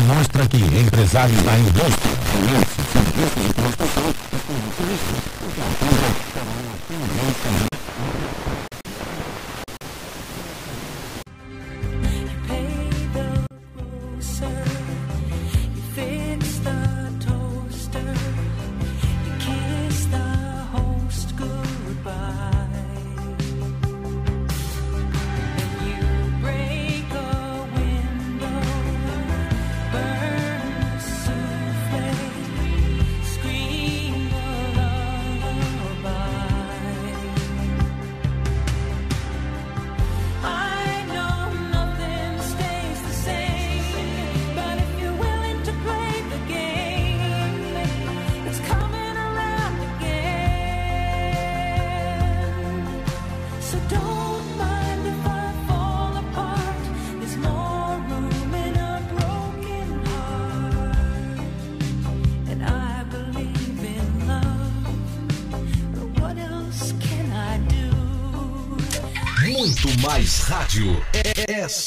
mostra que empresários da indústria, rádio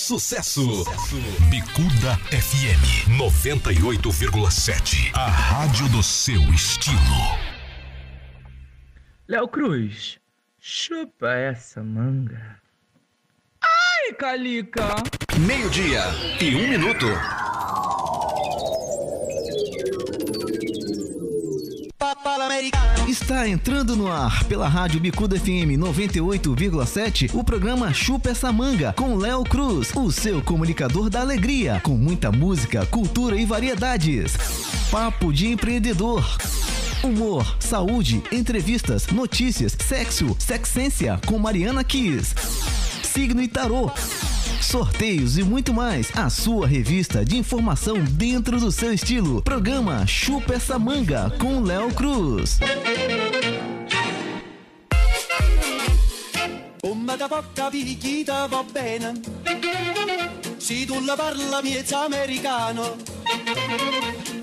sucesso. sucesso. Bicuda FM 98,7. A rádio do seu estilo. Léo Cruz, chupa essa manga. Ai, Calica! Meio-dia e um minuto. Está entrando no ar pela Rádio Bicuda FM 98,7 o programa Chupa essa manga com Léo Cruz, o seu comunicador da alegria, com muita música, cultura e variedades. Papo de empreendedor. Humor, saúde, entrevistas, notícias, sexo, sexência com Mariana Kiss. Signo e tarô sorteios e muito mais. A sua revista de informação dentro do seu estilo. Programa Chupa essa manga com Léo Cruz. Come da poca picchita va bene Se tu la parla miezza americano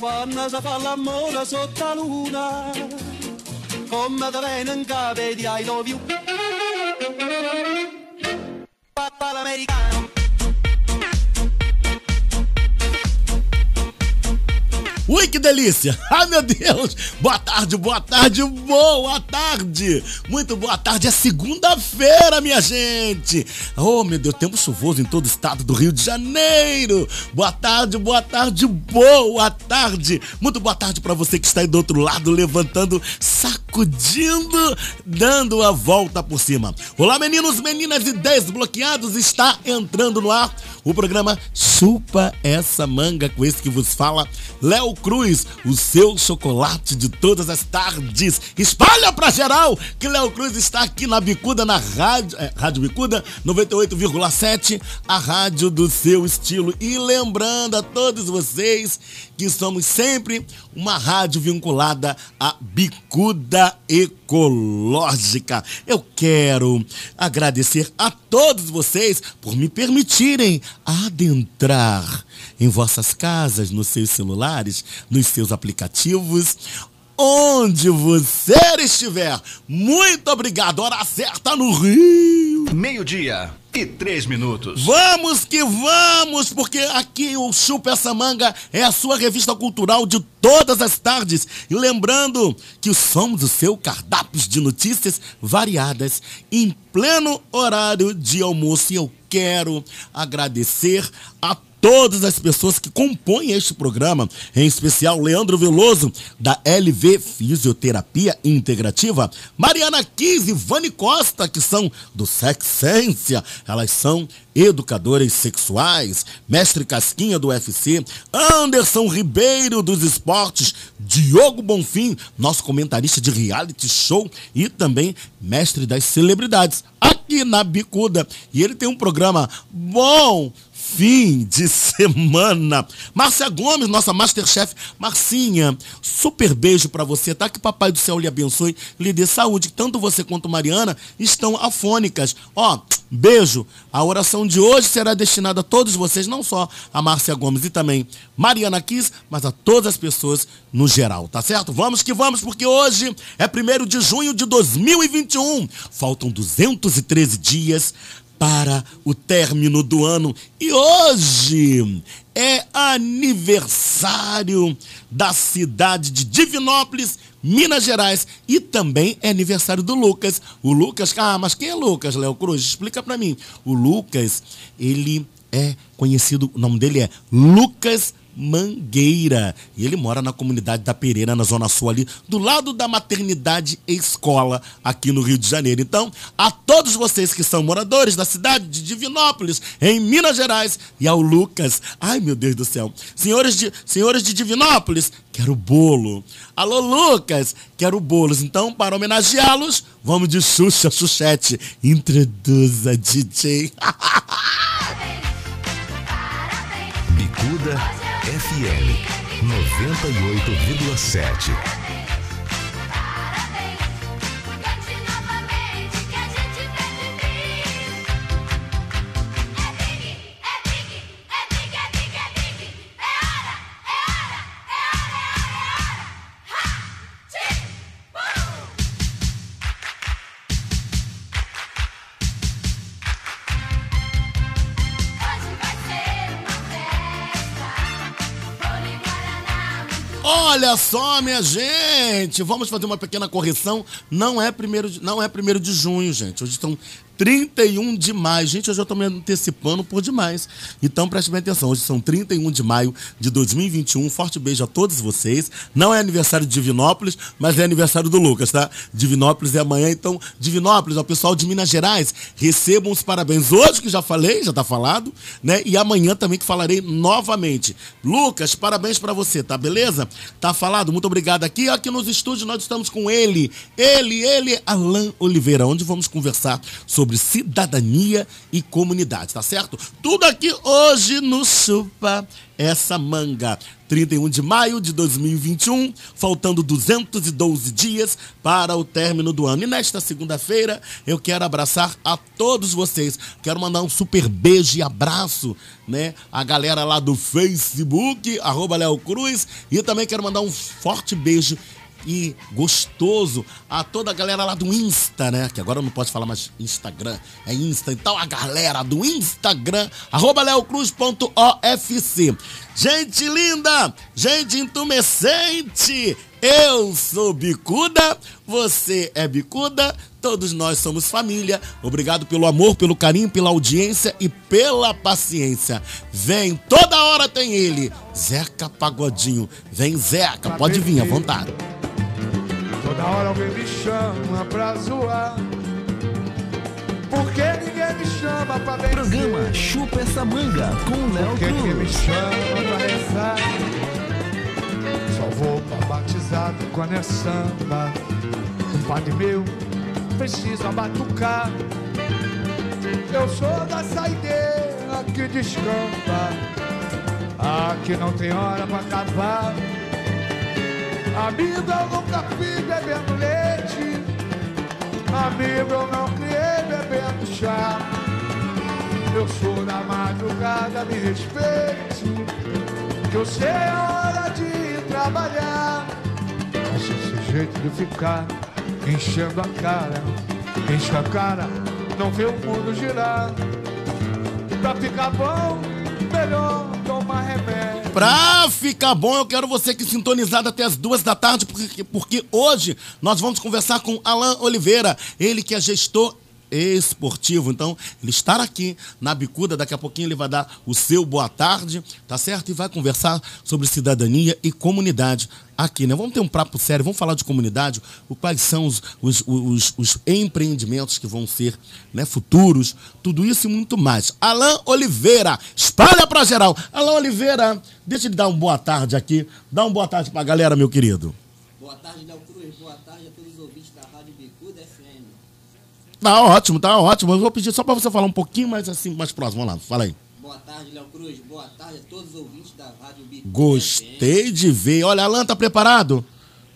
Quando si fa l'amore sotto la luna Come da bene in capo di I love Papá americano. Ui, que delícia! Ai, meu Deus! Boa tarde, boa tarde, boa tarde! Muito boa tarde, é segunda-feira, minha gente! Oh, meu Deus, tempo chuvoso em todo o estado do Rio de Janeiro! Boa tarde, boa tarde, boa tarde! Muito boa tarde para você que está aí do outro lado, levantando, sacudindo, dando a volta por cima. Olá, meninos, meninas e desbloqueados, está entrando no ar o programa Chupa Essa Manga, com esse que vos fala, Léo Cruz, o seu chocolate de todas as tardes. Espalha pra geral que Léo Cruz está aqui na Bicuda, na rádio, é, rádio Bicuda 98,7, a rádio do seu estilo. E lembrando a todos vocês que somos sempre uma rádio vinculada à Bicuda Ecológica. Eu quero agradecer a todos vocês por me permitirem adentrar em vossas casas, nos seus celulares, nos seus aplicativos, onde você estiver. Muito obrigado. Hora certa no Rio. Meio-dia e três minutos. Vamos que vamos, porque aqui o Chupa Essa Manga é a sua revista cultural de todas as tardes. E lembrando que somos o seu cardápio de notícias variadas em pleno horário de almoço. E eu quero agradecer a todas as pessoas que compõem este programa, em especial Leandro Veloso, da LV Fisioterapia Integrativa, Mariana Kiz e Vani Costa, que são do Sexência, elas são educadoras sexuais, mestre Casquinha do UFC, Anderson Ribeiro dos esportes, Diogo Bonfim, nosso comentarista de reality show. E também mestre das celebridades, aqui na Bicuda. E ele tem um programa bom fim de semana. Márcia Gomes, nossa Masterchef. Marcinha, super beijo para você, tá? Que Papai do Céu lhe abençoe, lhe dê saúde. Tanto você quanto Mariana estão afônicas. Ó, beijo. A oração de hoje será destinada a todos vocês, não só a Márcia Gomes e também Mariana Kiss, mas a todas as pessoas no geral, tá certo? Vamos que vamos, porque hoje é 1 de junho de 2021. Faltam 213 dias para o término do ano. E hoje é aniversário da cidade de Divinópolis, Minas Gerais. E também é aniversário do Lucas. O Lucas, ah, mas quem é Lucas, Léo Cruz? Explica para mim. O Lucas, ele é conhecido, o nome dele é Lucas Mangueira. E ele mora na comunidade da Pereira, na Zona Sul, ali, do lado da maternidade e escola, aqui no Rio de Janeiro. Então, a todos vocês que são moradores da cidade de Divinópolis, em Minas Gerais, e ao Lucas, ai meu Deus do céu, senhores de, senhores de Divinópolis, quero bolo. Alô, Lucas, quero bolos. Então, para homenageá-los, vamos de Xuxa, Xuxete. Introduza, DJ. Bicuda FM 98,7. Olha só, minha gente, vamos fazer uma pequena correção. Não é primeiro, de- não é primeiro de junho, gente. Hoje estão 31 de maio. Gente, hoje eu estou me antecipando por demais. Então preste bem atenção. Hoje são 31 de maio de 2021. Um forte beijo a todos vocês. Não é aniversário de Divinópolis, mas é aniversário do Lucas, tá? Divinópolis é amanhã. Então, Divinópolis, ao pessoal de Minas Gerais, recebam os parabéns hoje, que já falei, já tá falado, né? E amanhã também que falarei novamente. Lucas, parabéns para você, tá beleza? Tá falado? Muito obrigado aqui. Aqui nos estúdios nós estamos com ele. Ele, ele, Alain Oliveira, onde vamos conversar sobre cidadania e comunidade, tá certo? Tudo aqui hoje no Chupa essa manga. 31 de maio de 2021, faltando 212 dias para o término do ano. E nesta segunda-feira eu quero abraçar a todos vocês. Quero mandar um super beijo e abraço, né? A galera lá do Facebook, arroba Léo Cruz. E também quero mandar um forte beijo e gostoso a toda a galera lá do Insta, né? Que agora eu não posso falar mais Instagram, é Insta. Então a galera do Instagram, arroba leocruz.ofc. Gente linda, gente intumescente, eu sou Bicuda, você é Bicuda, todos nós somos família. Obrigado pelo amor, pelo carinho, pela audiência e pela paciência. Vem, toda hora tem ele, Zeca Pagodinho. Vem, Zeca, pode vir à vontade. Toda hora alguém me chama pra zoar. Porque ninguém me chama pra vencer. Programa Chupa essa manga com Léo Porque ninguém me chama pra rezar. Só vou pra batizado quando é samba. O padre meu precisa batucar. Eu sou da saideira que descampa. Aqui não tem hora pra acabar. Amigo, eu nunca fui bebendo leite. Amigo, eu não criei bebendo chá. Eu sou da madrugada, me respeite. Que eu sei a hora de trabalhar. Mas esse jeito de ficar enchendo a cara, enche a cara, não vê o mundo girar. Pra ficar bom, Pra ficar bom, eu quero você aqui sintonizado até as duas da tarde, porque, porque hoje nós vamos conversar com Alain Oliveira, ele que é gestor esportivo. Então, ele estará aqui na Bicuda, daqui a pouquinho ele vai dar o seu boa tarde, tá certo? E vai conversar sobre cidadania e comunidade aqui, né? Vamos ter um papo sério, vamos falar de comunidade, quais são os, os, os, os empreendimentos que vão ser né, futuros, tudo isso e muito mais. Alain Oliveira, espalha pra geral. Alain Oliveira, deixa ele dar uma boa tarde aqui, dá uma boa tarde pra galera, meu querido. Boa tarde, Léo Tá ótimo, tá ótimo. Eu vou pedir só pra você falar um pouquinho mais assim, mais próximo. Vamos lá, fala aí. Boa tarde, Léo Cruz. Boa tarde a todos os ouvintes da Rádio FM. Gostei de ver. Olha, Alan, tá preparado?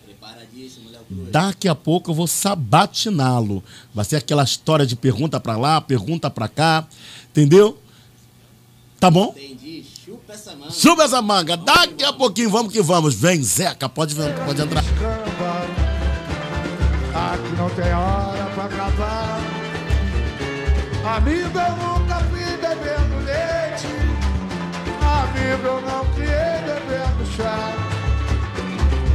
Preparadíssimo, Léo Cruz. Daqui a pouco eu vou sabatiná-lo. Vai ser aquela história de pergunta pra lá, pergunta pra cá. Entendeu? Tá bom? Entendi. Chupa essa manga. Suba essa manga. Daqui a pouquinho vamos que vamos. Vem, Zeca, pode, pode entrar. Aqui não tem hora pra. Amigo, eu nunca fui bebendo leite. Amigo, eu não criei bebendo chá.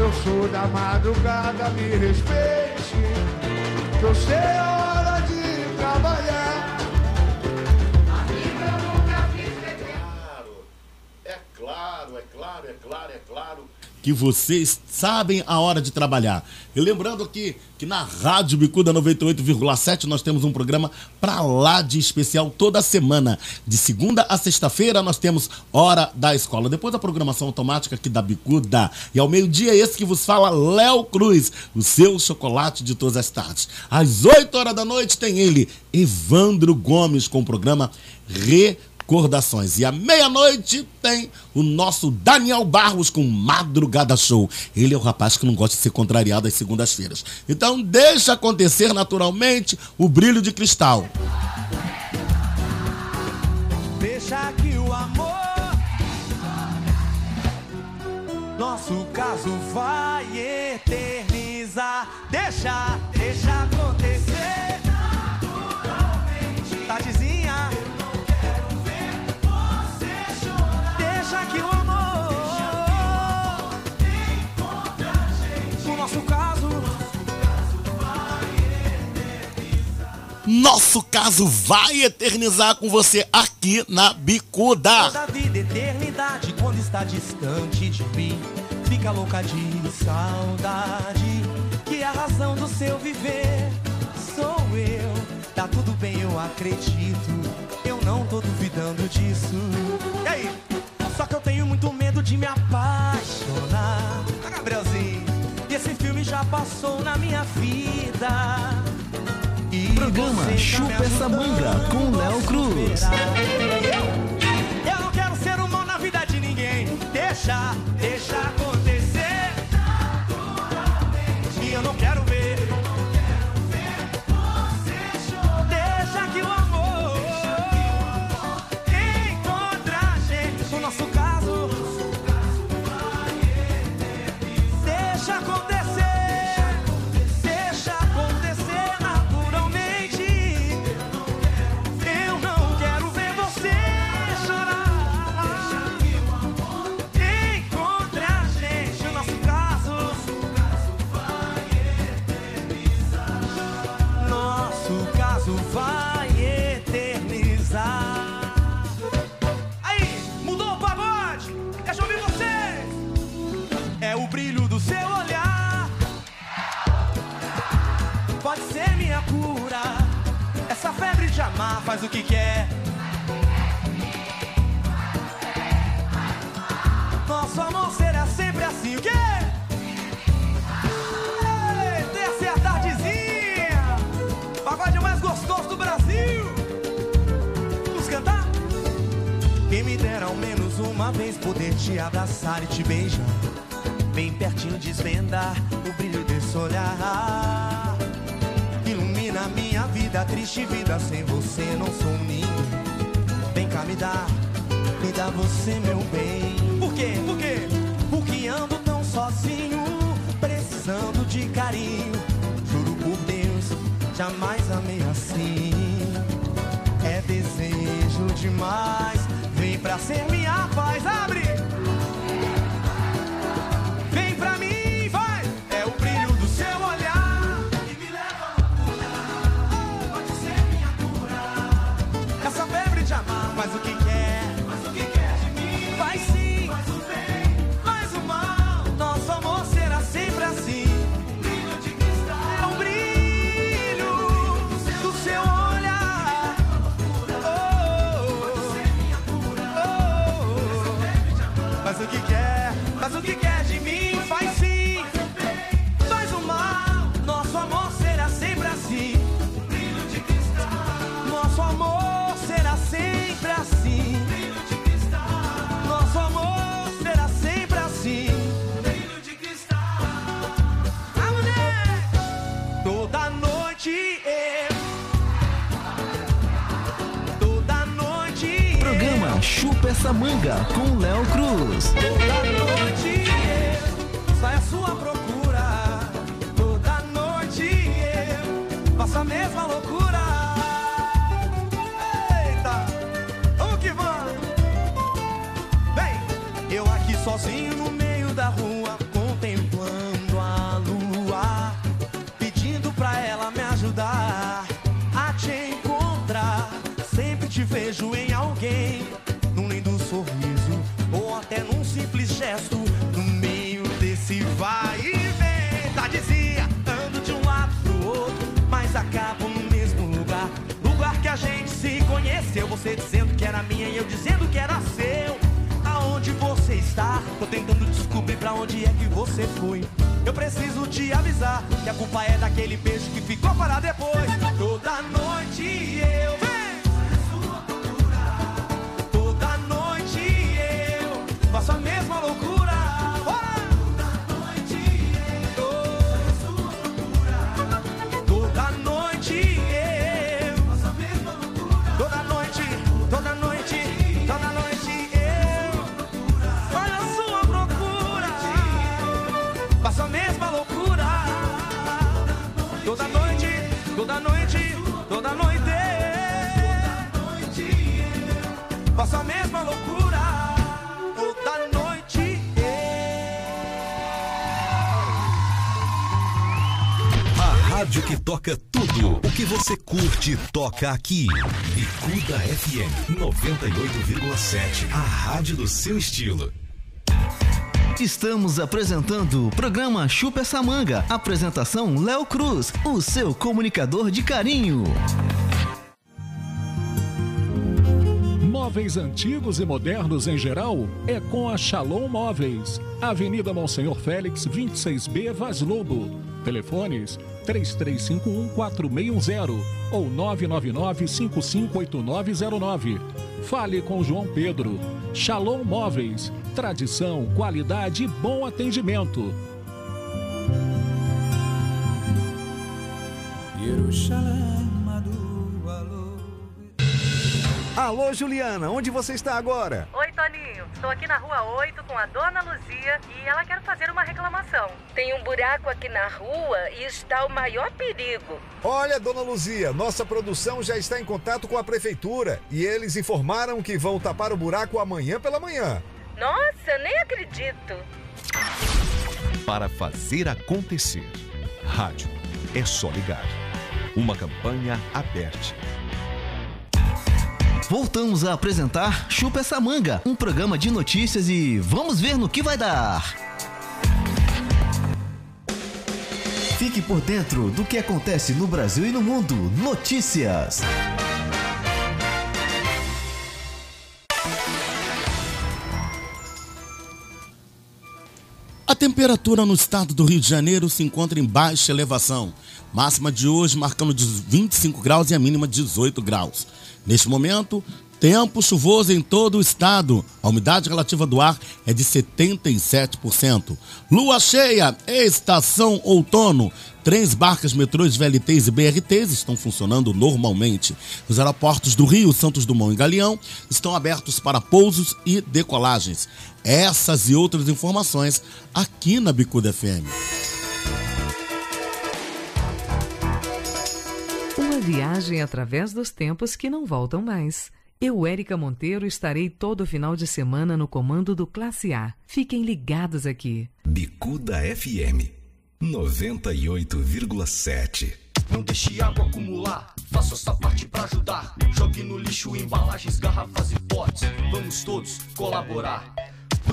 Eu sou da madrugada, me respeite. Que eu sei a hora de trabalhar. É claro, é claro, é claro, é claro que vocês sabem a hora de trabalhar. E lembrando aqui que na Rádio Bicuda 98,7 nós temos um programa pra lá de especial toda semana. De segunda a sexta-feira nós temos Hora da Escola. Depois da programação automática aqui da Bicuda. E ao meio-dia esse que vos fala Léo Cruz, o seu chocolate de todas as tardes. Às 8 horas da noite tem ele, Evandro Gomes, com o programa Re recordações. E à meia-noite tem o nosso Daniel Barros com Madrugada Show. Ele é o rapaz que não gosta de ser contrariado às segundas-feiras. Então deixa acontecer naturalmente o brilho de cristal. Deixa que o amor Nosso caso vai eternizar Deixa, deixa Nosso caso vai eternizar com você aqui na Bicuda. Toda vida, eternidade, quando está distante de mim, fica louca de saudade. Que a razão do seu viver sou eu. Tá tudo bem, eu acredito. Eu não tô duvidando disso. E aí? Só que eu tenho muito medo de me apaixonar. Ah, Gabrielzinho, e esse filme já passou na minha vida. Programa Chupa essa manga com Léo Cruz. eu não quero ser um mal na vida de ninguém. Deixa, deixa acontecer. De amar faz o que quer. Nosso amor será sempre assim, o quê? Ei, Desce a tardezinha. Pagode mais gostoso do Brasil. Vamos cantar? Quem me dera ao menos uma vez poder te abraçar e te beijar. Bem pertinho desvendar o brilho desse olhar. Ilumina minha vida, triste vida, sem você não sou ninguém. Vem cá me dá, me dá você meu bem. Por quê? Por quê? Porque ando tão sozinho, precisando de carinho. Juro por Deus, jamais amei assim. É desejo demais, vem pra ser minha paz, abre! Passa Manga com Léo Cruz. Toda noite eu saio à sua procura. Toda noite eu faço a mesma loucura. Eita, vamos que vamos. Bem, eu aqui sozinho no meio da rua. Contemplando a lua. Pedindo pra ela me ajudar a te encontrar. Sempre te vejo em alguém você dizendo que era minha e eu dizendo que era seu. Aonde você está? Tô tentando descobrir pra onde é que você foi. Eu preciso te avisar que a culpa é daquele beijo que ficou para depois. Toda noite noite, toda noite. Faço a mesma loucura. Toda noite. A rádio que toca tudo o que você curte toca aqui. Bicuda FM 98,7. A rádio do seu estilo. Estamos apresentando o programa Chupa essa manga. Apresentação Léo Cruz, o seu comunicador de carinho. Móveis antigos e modernos em geral é com a Shalom Móveis. Avenida Monsenhor Félix, 26B, Vaz Lobo. Telefones 3351-4610 ou 999-558909. Fale com João Pedro. Shalom Móveis. Tradição, qualidade e bom atendimento. Alô, Juliana, onde você está agora? Oi, Toninho. Estou aqui na rua 8 com a dona Luzia e ela quer fazer uma reclamação. Tem um buraco aqui na rua e está o maior perigo. Olha, dona Luzia, nossa produção já está em contato com a prefeitura e eles informaram que vão tapar o buraco amanhã pela manhã. Nossa, nem acredito. Para fazer acontecer. Rádio é só ligar. Uma campanha aberta. Voltamos a apresentar Chupa essa manga, um programa de notícias e vamos ver no que vai dar. Fique por dentro do que acontece no Brasil e no mundo. Notícias. A temperatura no estado do Rio de Janeiro se encontra em baixa elevação. Máxima de hoje marcando de 25 graus e a mínima 18 graus. Neste momento, tempo chuvoso em todo o estado. A umidade relativa do ar é de 77%. Lua cheia, estação outono. Trens, barcas, metrôs, VLTs e BRTs estão funcionando normalmente. Os aeroportos do Rio, Santos Dumont e Galeão estão abertos para pousos e decolagens. Essas e outras informações aqui na Bicuda FM. Uma viagem através dos tempos que não voltam mais. Eu, Érica Monteiro, estarei todo final de semana no comando do Classe A. Fiquem ligados aqui. Bicuda FM 98,7. Não deixe água acumular, faça sua parte pra ajudar. Jogue no lixo embalagens, garrafas e potes. Vamos todos colaborar.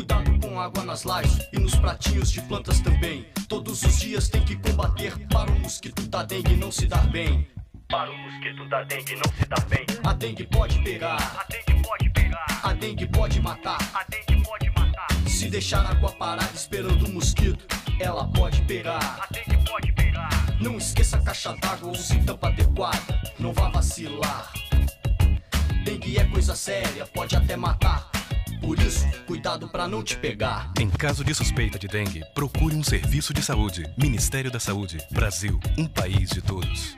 Cuidado com água nas lajes e nos pratinhos de plantas também. Todos os dias tem que combater para o mosquito da dengue não se dar bem. Para o mosquito da dengue não se dar bem. A dengue pode pegar. A dengue pode pegar. A dengue pode matar. A dengue pode matar. Se deixar a água parada esperando o mosquito, ela pode pegar. A dengue pode pegar. Não esqueça a caixa d'água ou se tampa adequada. Não vá vacilar. Dengue é coisa séria, pode até matar. Por isso, cuidado pra não te pegar. Em caso de suspeita de dengue, procure um serviço de saúde. Ministério da Saúde. Brasil, um país de todos.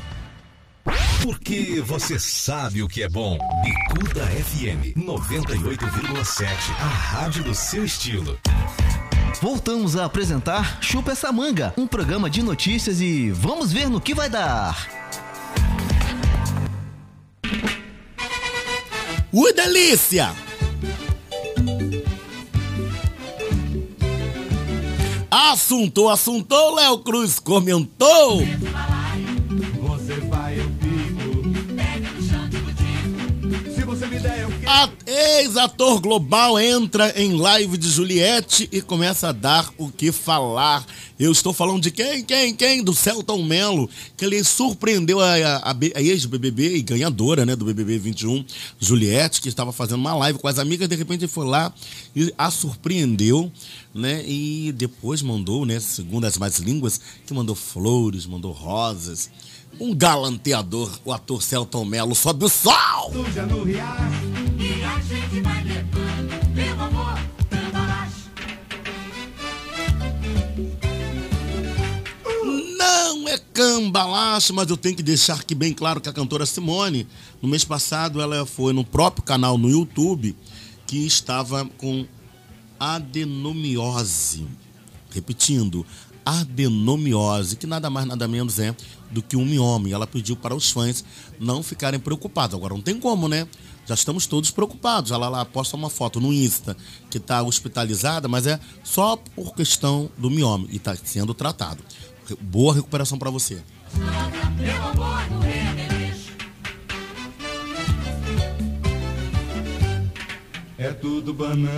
Porque você sabe o que é bom. Bicuda FM 98,7. A rádio do seu estilo. Voltamos a apresentar Chupa essa manga, um programa de notícias e vamos ver no que vai dar. Ui, delícia! Assuntou, assuntou, Léo Cruz comentou. Ex-ator global entra em live de Juliette e começa a dar o que falar. Eu estou falando de quem, quem, quem? Do Celton Mello, que ele surpreendeu a, a, a ex-BBB e ganhadora né, do BBB 21, Juliette, que estava fazendo uma live com as amigas, de repente ele foi lá e a surpreendeu, né? E depois mandou, né, segundo as mais línguas, que mandou flores, mandou rosas. Um galanteador, o ator Celton Mello, sobe o sol! Suja no riacho. A gente vai levando. Amor. Não é cambalacho, mas eu tenho que deixar aqui bem claro que a cantora Simone, no mês passado, ela foi no próprio canal no YouTube que estava com adenomiose. Repetindo, adenomiose, que nada mais nada menos é do que um mioma. Ela pediu para os fãs não ficarem preocupados. Agora não tem como, né? Já estamos todos preocupados. Ela lá posta uma foto no Insta que está hospitalizada, mas é só por questão do mioma e está sendo tratado. Boa recuperação para você. É tudo banana.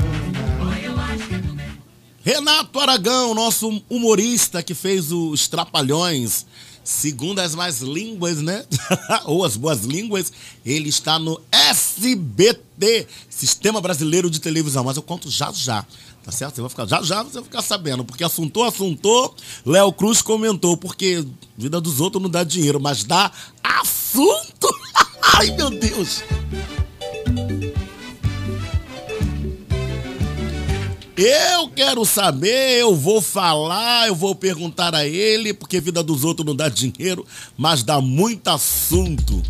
Renato Aragão, nosso humorista que fez os Trapalhões, segundo as mais línguas, né? Ou as boas línguas, ele está no SBT, Sistema Brasileiro de Televisão. Mas eu conto já já, tá certo? Você vai ficar, já já você vai ficar sabendo, porque assuntou, assuntou, Léo Cruz comentou, porque vida dos outros não dá dinheiro, mas dá assunto. Ai, meu Deus. Eu quero saber, eu vou falar, eu vou perguntar a ele, porque vida dos outros não dá dinheiro, mas dá muito assunto.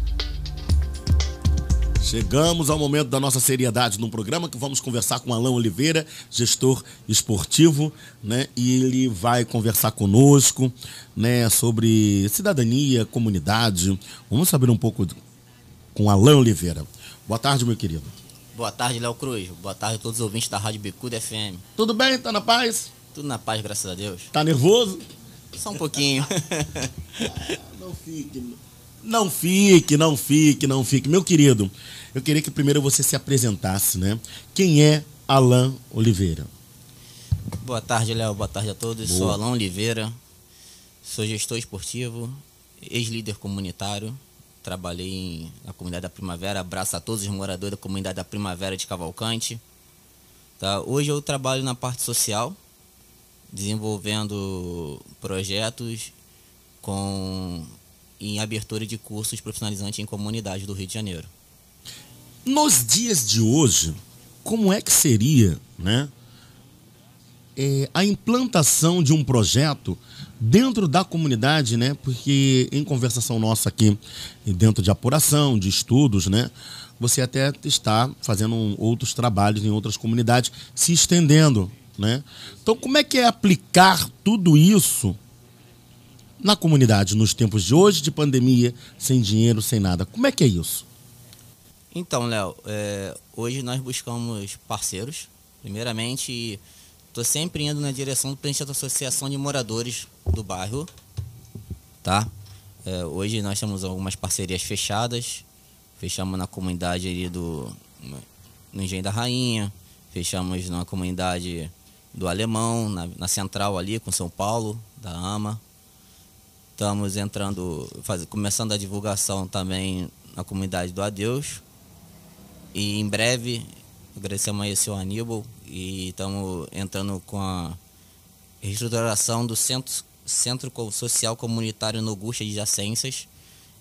Chegamos ao momento da nossa seriedade num programa que vamos conversar com Alain Oliveira, gestor esportivo, né? E ele vai conversar conosco, né, sobre cidadania, comunidade. Vamos saber um pouco com Alain Oliveira. Boa tarde, meu querido. Boa tarde, Léo Cruz. Boa tarde a todos os ouvintes da Rádio Bicuda FM. Tudo bem? Tá na paz? Tudo na paz, graças a Deus. Tá nervoso? Só um pouquinho. não fique. Não fique, não fique, não fique. Meu querido, eu queria que primeiro você se apresentasse, né? Quem é Alain Oliveira? Boa tarde, Léo. Boa tarde a todos. Boa. Sou Alain Oliveira. Sou gestor esportivo, ex-líder comunitário. Trabalhei em- na comunidade da Primavera. Abraço a todos os moradores da comunidade da Primavera de Cavalcante. Tá? Hoje eu trabalho na parte social, desenvolvendo projetos com em abertura de cursos profissionalizantes em comunidade do Rio de Janeiro. Nos dias de hoje, como é que seria, né? é, a implantação de um projeto dentro da comunidade, né? Porque em conversação nossa aqui, e dentro de apuração, de estudos, né? Você até está fazendo outros trabalhos em outras comunidades, se estendendo, né? Então, como é que é aplicar tudo isso na comunidade nos tempos de hoje, de pandemia, sem dinheiro, sem nada? Como é que é isso? Então, Léo, é, hoje nós buscamos parceiros. Primeiramente, estou sempre indo na direção do presidente da Associação de Moradores do bairro. Tá? É, hoje nós temos algumas parcerias fechadas. Fechamos na comunidade ali do no Engenho da Rainha. Fechamos na comunidade do Alemão, na, na central ali com São Paulo, da AMA. Estamos entrando, faz, começando a divulgação também na comunidade do Adeus. E em breve, agradecemos aí o seu Aníbal e estamos entrando com a reestruturação do Centro, Centro Social Comunitário Nogusta de Jacências,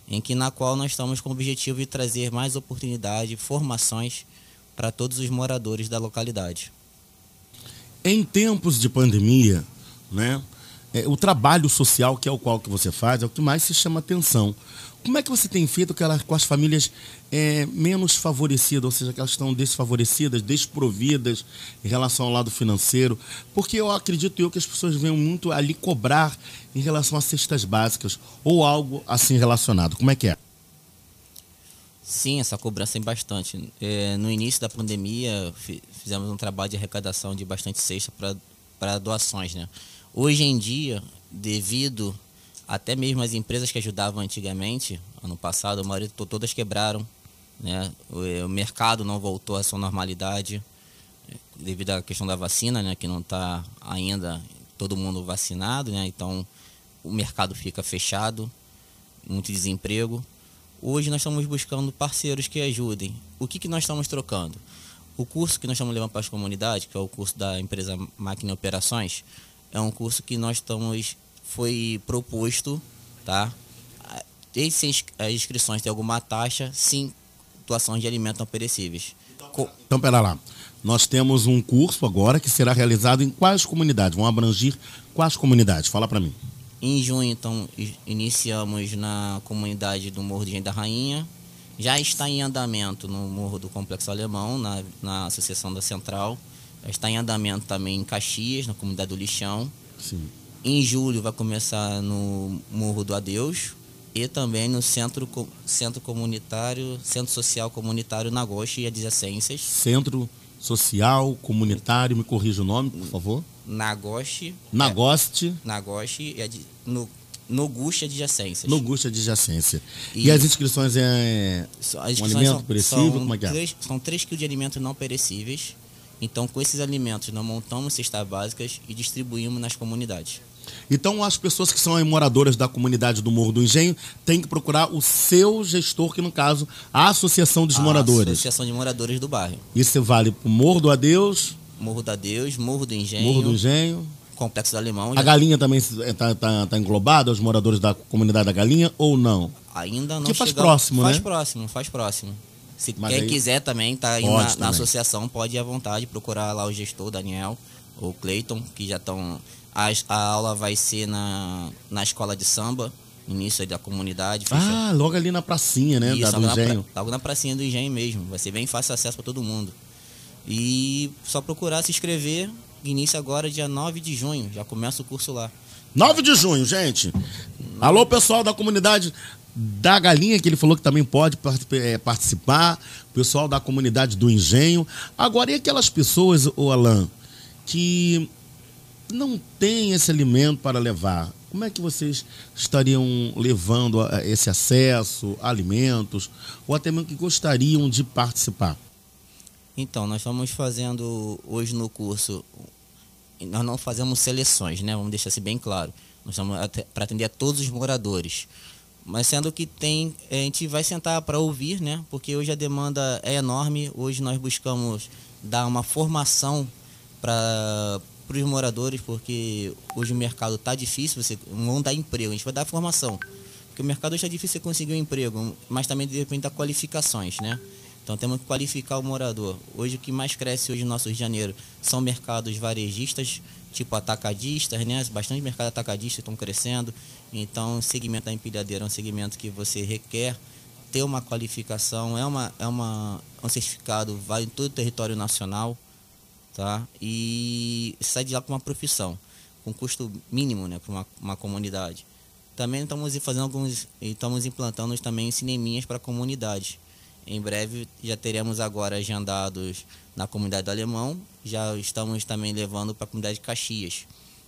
em que na qual nós estamos com o objetivo de trazer mais oportunidade, formações para todos os moradores da localidade. Em tempos de pandemia, né? é, o trabalho social, que é o qual que você faz, é o que mais se chama atenção. Como é que você tem feito com, as famílias é, menos favorecidas, ou seja, que elas estão desfavorecidas, desprovidas em relação ao lado financeiro? Porque eu acredito eu que as pessoas venham muito ali cobrar em relação às cestas básicas ou algo assim relacionado. Como é que é? Sim, essa cobrança tem bastante. É, no início da pandemia, fizemos um trabalho de arrecadação de bastante cesta para doações. Né? Hoje em dia, devido até mesmo as empresas que ajudavam antigamente, ano passado, a maioria todas quebraram. Né? O, o mercado não voltou à sua normalidade devido à questão da vacina, né? que não está ainda todo mundo vacinado, né? então o mercado fica fechado, muito desemprego. Hoje nós estamos buscando parceiros que ajudem. O que, que nós estamos trocando? O curso que nós estamos levando para as comunidades, que é o curso da empresa Máquina Operações, é um curso que nós estamos foi proposto, tá? Desde as inscrições tem alguma taxa, sim, doação de alimentos não perecíveis. Co então, pera lá. Nós temos um curso agora que será realizado em quais comunidades? Vão abranger quais comunidades? Fala para mim. Em junho, então, iniciamos na comunidade do Morro de Gente da Rainha. Já está em andamento no Morro do Complexo Alemão, na, na Associação da Central. Já está em andamento também em Caxias, na comunidade do Lixão. Sim. Em julho vai começar no Morro do Adeus e também no Centro, centro Comunitário, Centro Social Comunitário Nagoshi e Adjacências. Centro Social Comunitário, me corrija o nome, por favor. Nagoshi. Nagoste. É, Nagoshi e no no Guste adjacências. No Guste adjacência. E, e as inscrições é as inscrições um alimento são, perecível? São como é que é? 3, são 3 kg de alimentos não perecíveis. Então, com esses alimentos, nós montamos cestas básicas e distribuímos nas comunidades. Então, as pessoas que são moradoras da comunidade do Morro do Engenho têm que procurar o seu gestor, que no caso, a Associação dos a Moradores. Associação de Moradores do Bairro. Isso vale para o Morro do Adeus, Morro da Deus, Morro do Engenho. Morro do Engenho. Complexo do Alemão. A. Galinha também está tá, tá englobada, os moradores da comunidade da Galinha, ou não? Ainda não Que faz próximo, faz né? Faz próximo, faz próximo. Se Mas quem aí... quiser também, tá aí na, na, associação, pode ir à vontade procurar lá o gestor, Daniel, ou Cleiton, que já estão... A, a aula vai ser na, na escola de samba, início da comunidade. Ah, logo ali na pracinha, né? Isso, da, do logo, engenho. Na, logo na pracinha do engenho mesmo. Vai ser bem fácil acesso para todo mundo. E só procurar se inscrever. Início agora dia 9 de junho. Já começa o curso lá. 9 de junho, gente. Alô, pessoal da comunidade da Galinha, que ele falou que também pode é, participar. Pessoal da comunidade do Engenho. Agora, e aquelas pessoas, o Alain, que não têm esse alimento para levar? Como é que vocês estariam levando esse acesso alimentos? Ou até mesmo que gostariam de participar? Então, nós estamos fazendo hoje no curso, nós não fazemos seleções, né? Vamos deixar isso bem claro. Nós estamos para atender a todos os moradores. Mas sendo que tem, a gente vai sentar para ouvir, né? Porque hoje a demanda é enorme. Hoje nós buscamos dar uma formação para os moradores, porque hoje o mercado está difícil, você não dá emprego, a gente vai dar formação. Porque o mercado hoje é difícil você conseguir um emprego, mas também depende das qualificações, né? Então temos que qualificar o morador. Hoje o que mais cresce hoje no nosso Rio de Janeiro são mercados varejistas, tipo atacadistas, né? Bastante mercados atacadistas estão crescendo. Então o segmento da empilhadeira é um segmento que você requer ter uma qualificação, é, uma, é uma, um certificado, vale em todo o território nacional, tá? E sai de lá com uma profissão, com custo mínimo, né, para uma, uma comunidade. Também estamos fazendo alguns, estamos implantando também cineminhas para comunidades. Em breve já teremos agora agendados na comunidade do Alemão, já estamos também levando para a comunidade de Caxias.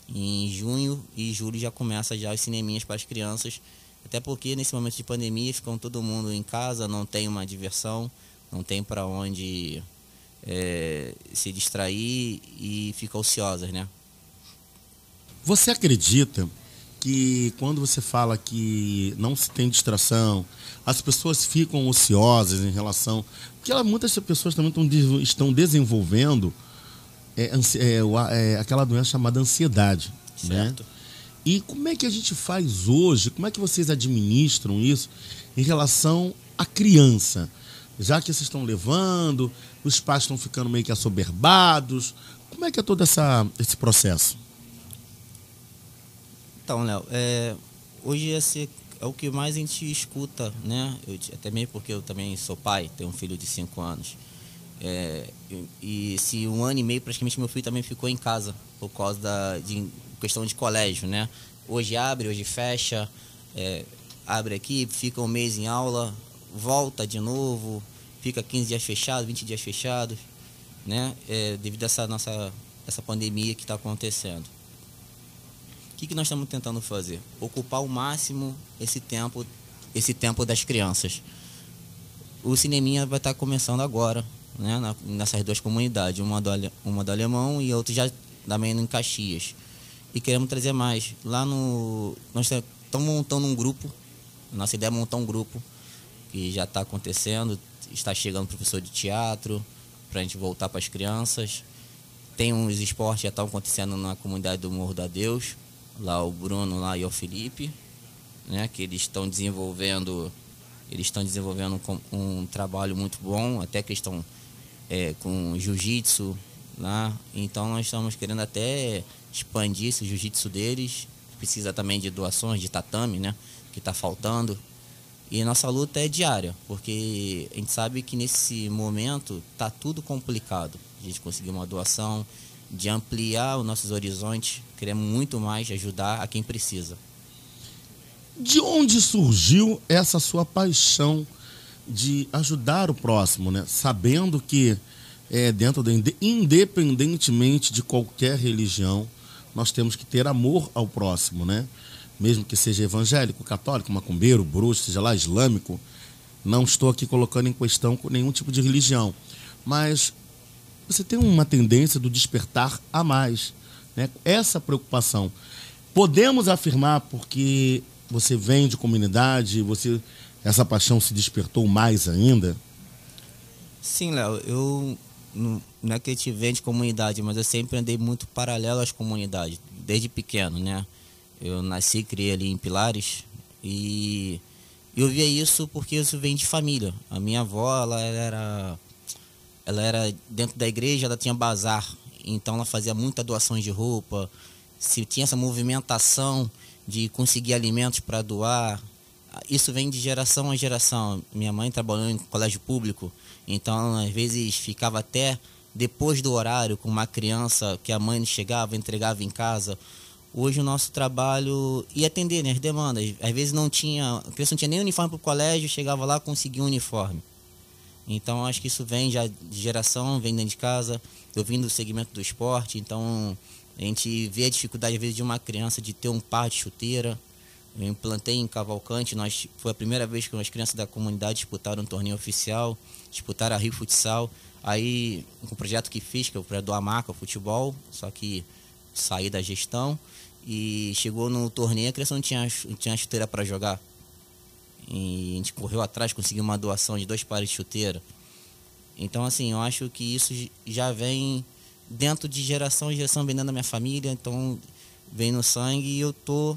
Em junho e julho já começa já os cineminhas para as crianças, até porque nesse momento de pandemia ficam todo mundo em casa, não tem uma diversão, não tem para onde é, se distrair e fica ociosas, né? Você acredita que quando você fala que não se tem distração, as pessoas ficam ociosas em relação. Porque ela, muitas pessoas também estão, estão desenvolvendo é, é, é, aquela doença chamada ansiedade. Né? Certo. Né? E como é que a gente faz hoje? Como é que vocês administram isso em relação à criança? Já que vocês estão levando, os pais estão ficando meio que assoberbados. Como é que é todo essa, esse processo? Então, Léo, é, hoje esse é o que mais a gente escuta, né? Eu, até mesmo porque eu também sou pai, tenho um filho de 5 anos. É, e, se um ano e meio praticamente meu filho também ficou em casa por causa da de questão de colégio, né? Hoje abre, hoje fecha, é, abre aqui, fica um mês em aula, volta de novo, fica 15 dias fechado, 20 dias fechados, né? É, devido a essa nossa essa pandemia que está acontecendo. O que, que nós estamos tentando fazer? Ocupar ao máximo esse tempo, esse tempo das crianças. O cineminha vai estar tá começando agora, né? Na, nessas duas comunidades, uma do, uma do Alemão e outra já também em Caxias. E queremos trazer mais. Lá no. Nós estamos montando um grupo. Nossa ideia é montar um grupo que já está acontecendo. Está chegando professor de teatro para a gente voltar para as crianças. Tem uns esportes que já estão acontecendo na comunidade do Morro da Deus. Lá o Bruno lá e o Felipe, né? Que eles estão desenvolvendo. Eles estão desenvolvendo um, um, trabalho muito bom, até que estão é, com jiu-jitsu lá. Então nós estamos querendo até expandir esse jiu-jitsu deles. Precisa também de doações de tatame, né? Que está faltando. E nossa luta é diária, porque a gente sabe que nesse momento tá tudo complicado. A gente conseguir uma doação, de ampliar os nossos horizontes, queremos muito mais ajudar a quem precisa. De onde surgiu essa sua paixão de ajudar o próximo, né? Sabendo que é, dentro da independentemente de qualquer religião, nós temos que ter amor ao próximo, né? Mesmo que seja evangélico, católico, macumbeiro, bruxo, seja lá islâmico, não estou aqui colocando em questão nenhum tipo de religião, mas você tem uma tendência do despertar a mais, né? Essa preocupação. Podemos afirmar porque você vem de comunidade, você essa paixão se despertou mais ainda? Sim, Léo, eu não, é que a gente vem de comunidade, mas eu sempre andei muito paralelo às comunidades, desde pequeno, né? Eu nasci e criei ali em Pilares e eu via isso porque isso vem de família. A minha avó, ela era ela era dentro da igreja, ela tinha bazar, então ela fazia muita doações de roupa. Se tinha essa movimentação de conseguir alimentos para doar, isso vem de geração a geração. Minha mãe trabalhou em colégio público, então às vezes ficava até depois do horário com uma criança que a mãe chegava, entregava em casa. Hoje o nosso trabalho ia atender né, as demandas. Às vezes não tinha, a criança não tinha nem uniforme para o colégio, chegava lá conseguia um uniforme. Então acho que isso vem já de geração, vem dentro de casa. Eu vim do segmento do esporte, então a gente vê a dificuldade às vezes de uma criança de ter um par de chuteira. Eu implantei em Cavalcante, nós, foi a primeira vez que as crianças da comunidade disputaram um torneio oficial, disputaram a Rio Futsal. Aí, um projeto que fiz, que é o projeto do Amaca, futebol, só que saí da gestão. E chegou no torneio, a criança não tinha, não tinha chuteira para jogar. E a gente correu atrás, conseguiu uma doação de dois pares de chuteira. Então, assim, eu acho que isso já vem dentro de geração em geração, vem dentro da minha família. Então, vem no sangue e eu tô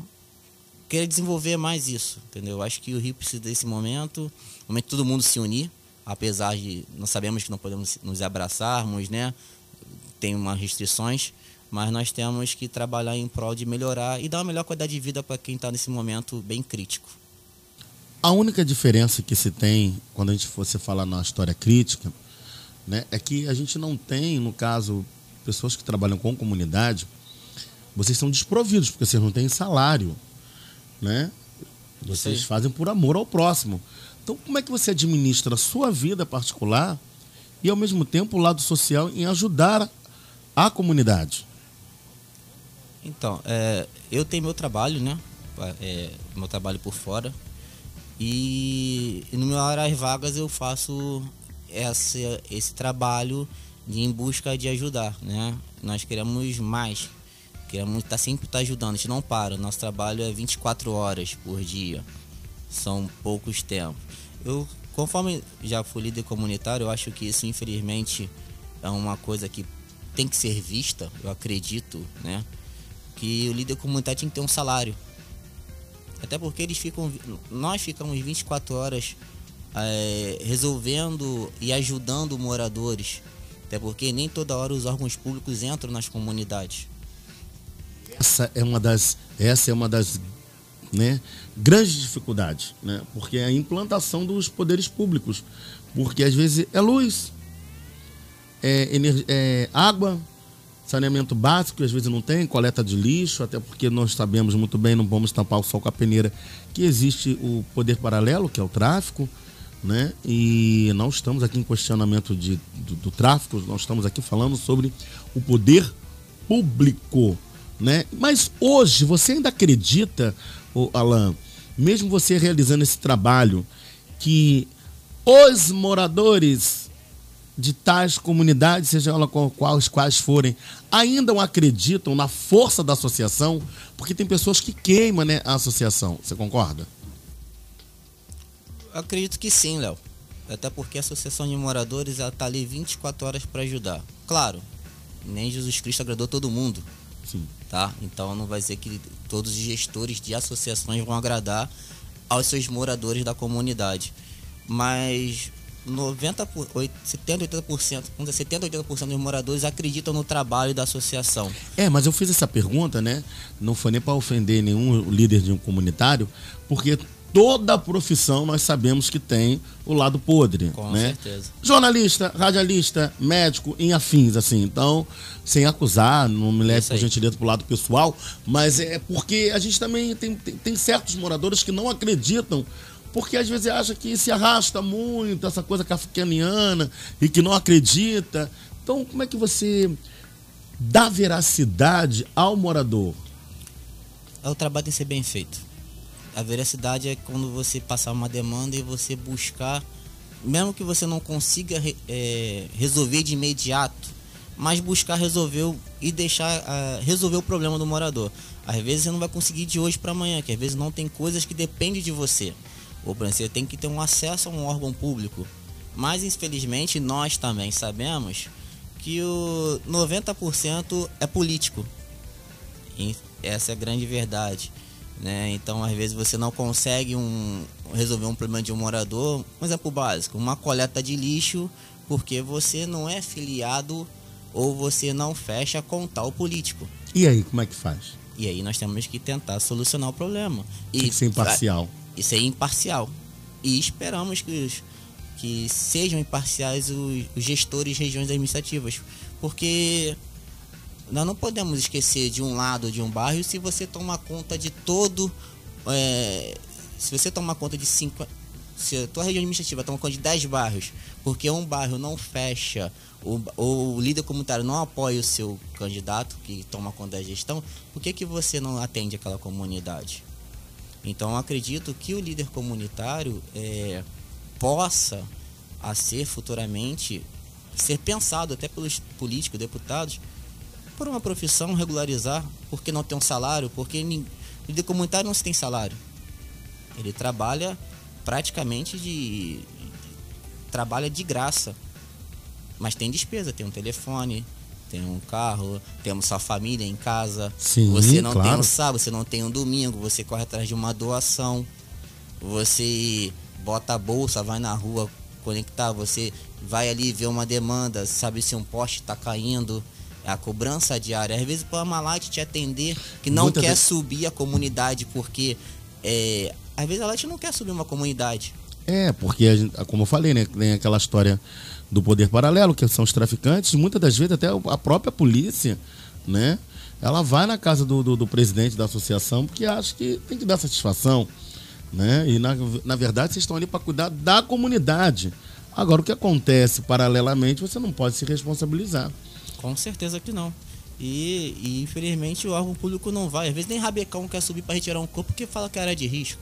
querendo desenvolver mais isso, entendeu? Eu acho que o Rio precisa desse momento, momento todo mundo se unir, apesar de nós sabemos que não podemos nos abraçarmos, né? Tem umas restrições, mas nós temos que trabalhar em prol de melhorar e dar uma melhor qualidade de vida para quem está nesse momento bem crítico. A única diferença que se tem quando a gente fosse falar na história crítica, né, é que a gente não tem, no caso, pessoas que trabalham com comunidade, vocês são desprovidos porque vocês não têm salário, né? Vocês fazem por amor ao próximo. Então, como é que você administra a sua vida particular e, ao mesmo tempo, o lado social em ajudar a comunidade? Então, é, eu tenho meu trabalho, né? É, meu trabalho por fora. E, e no meu horário vagas eu faço esse, esse trabalho de, em busca de ajudar, né? Nós queremos mais, queremos estar tá sempre tá ajudando, a gente não para. Nosso trabalho é 24 horas por dia, são poucos tempos. Eu, conforme já fui líder comunitário, eu acho que isso infelizmente é uma coisa que tem que ser vista, eu acredito, né? Que o líder comunitário tem que ter um salário até porque eles ficam. Nós ficamos 24 horas é, resolvendo e ajudando moradores. Até porque nem toda hora os órgãos públicos entram nas comunidades. essa é uma das, essa é uma das né, grandes dificuldades, né? Porque é a implantação dos poderes públicos, porque às vezes é luz, é, é água, saneamento básico, às vezes não tem, coleta de lixo, até porque nós sabemos muito bem, não vamos tampar o sol com a peneira, que existe o poder paralelo, que é o tráfico, né? E não estamos aqui em questionamento de, do, do tráfico, nós estamos aqui falando sobre o poder público, né? Mas hoje, você ainda acredita, ô Alan, mesmo você realizando esse trabalho, que os moradores de tais comunidades, seja ela quais, quais forem, ainda não acreditam na força da associação, porque tem pessoas que queimam né, a associação. Você concorda? Eu acredito que sim, Léo. Até porque a Associação de Moradores ela tá ali 24 horas para ajudar. Claro, nem Jesus Cristo agradou todo mundo. Sim. Tá? Então não vai ser que todos os gestores de associações vão agradar aos seus moradores da comunidade. Mas 90 por, oit- 70, 80%, vamos dizer, 70, 80% dos moradores acreditam no trabalho da associação. É, mas eu fiz essa pergunta, né? Não foi nem para ofender nenhum líder de um comunitário, porque toda profissão nós sabemos que tem o lado podre, Com né? certeza. Jornalista, radialista, médico, em afins, assim. Então, sem acusar, não me leve por gentileza pro lado pessoal, mas é porque a gente também tem, tem, tem certos moradores que não acreditam, porque às vezes acha que se arrasta muito, essa coisa kafkaniana, e que não acredita. Então, como é que você dá veracidade ao morador? O trabalho tem que ser bem feito. A veracidade é quando você passar uma demanda e você buscar, mesmo que você não consiga é, resolver de imediato, mas buscar resolver e deixar ah, resolver o problema do morador. Às vezes você não vai conseguir de hoje para amanhã, que às vezes não tem coisas que dependem de você. Exemplo, você tem que ter um acesso a um órgão público. Mas infelizmente nós também sabemos que o 90% é político. E essa é a grande verdade. Né? Então, às vezes, você não consegue um, resolver um problema de um morador. Um exemplo básico: uma coleta de lixo, porque você não é filiado ou você não fecha com tal político. E aí, como é que faz? E aí nós temos que tentar solucionar o problema. E Tem que ser imparcial. E ser imparcial. E esperamos que, os, que sejam imparciais os, os gestores de regiões administrativas. Porque nós não podemos esquecer de um lado de um bairro se você tomar conta de todo. é, se você tomar conta de cinco. Se a tua região administrativa toma conta de 10 bairros, porque um bairro não fecha, ou, ou o líder comunitário não apoia o seu candidato que toma conta da gestão, por que, que você não atende aquela comunidade? Então acredito que o líder comunitário é, possa a ser futuramente ser pensado até pelos políticos, deputados, por uma profissão regularizar, porque não tem um salário, porque o líder comunitário não se tem salário. Ele trabalha praticamente de trabalha de graça. Mas tem despesa, tem um telefone, tem um carro, temos sua família em casa. Sim, você não tem claro. um sábado, você não tem um domingo, você corre atrás de uma doação. Você bota a bolsa, vai na rua conectar, você vai ali ver uma demanda, sabe se um poste está caindo. É a cobrança diária. Às vezes para uma Light te atender que não Muitas quer vezes- subir a comunidade porque é, às vezes a Light não quer subir uma comunidade. É, porque, a gente- como eu falei, né? Tem aquela história do poder paralelo, que são os traficantes, muitas das vezes até a própria polícia, né? Ela vai na casa do, do, do presidente da associação porque acha que tem que dar satisfação, né? E na, na verdade vocês estão ali para cuidar da comunidade. Agora, o que acontece paralelamente, você não pode se responsabilizar. Com certeza que não. E, e, infelizmente o órgão público não vai. Às vezes nem rabecão quer subir para retirar um corpo porque fala que área de risco.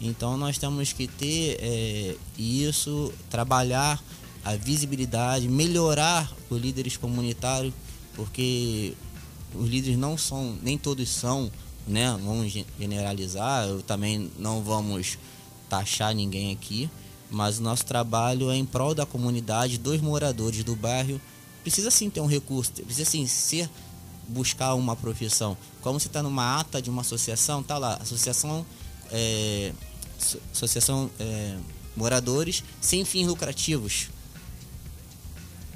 Então nós temos que ter é, isso, trabalhar a visibilidade, melhorar os líderes comunitários, porque os líderes não são, nem todos são, né? Vamos gen- generalizar, eu também não vamos taxar ninguém aqui, mas o nosso trabalho é em prol da comunidade, dos moradores do bairro. Precisa sim ter um recurso, precisa sim ser buscar uma profissão. Como você está numa ata de uma associação, tá lá, associação, é, so- associação é, moradores sem fins lucrativos,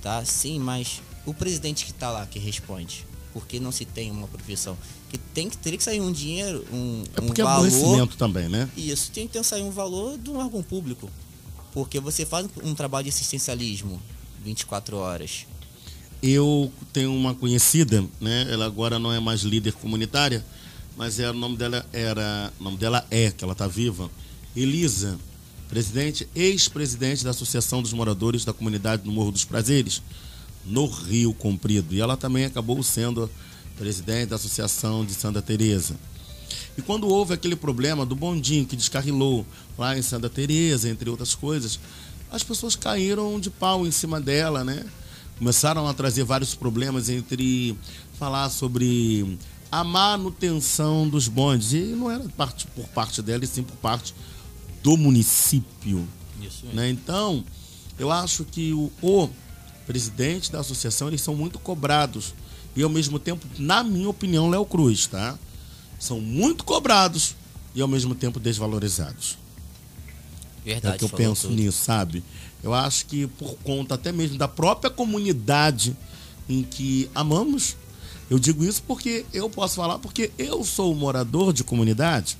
tá? Sim, mas o presidente que está lá que responde, porque não se tem uma profissão. Que tem que teria que sair um dinheiro, um, É um porque é valor. também, né? Isso, tem que ter sair um valor de um órgão público. Porque você faz um trabalho de assistencialismo 24 horas. Eu tenho uma conhecida, né? Ela agora não é mais líder comunitária, mas é, o nome dela era, o nome dela é, que ela está viva, Elisa, presidente, ex-presidente da Associação dos Moradores da Comunidade do Morro dos Prazeres, no Rio Comprido. E ela também acabou sendo presidente da Associação de Santa Teresa. E quando houve aquele problema do bondinho que descarrilou lá em Santa Teresa, entre outras coisas, as pessoas caíram de pau em cima dela, né? Começaram a trazer vários problemas entre falar sobre a manutenção dos bondes. E não era por parte dela, e sim por parte do município. Isso Né? Então, eu acho que o, o presidente da associação, eles são muito cobrados. E ao mesmo tempo, na minha opinião, Léo Cruz, tá? São muito cobrados e ao mesmo tempo desvalorizados. Verdade, É que eu penso tudo. nisso, sabe? Eu acho que por conta até mesmo da própria comunidade em que amamos, eu digo isso porque eu posso falar porque eu sou morador de comunidade.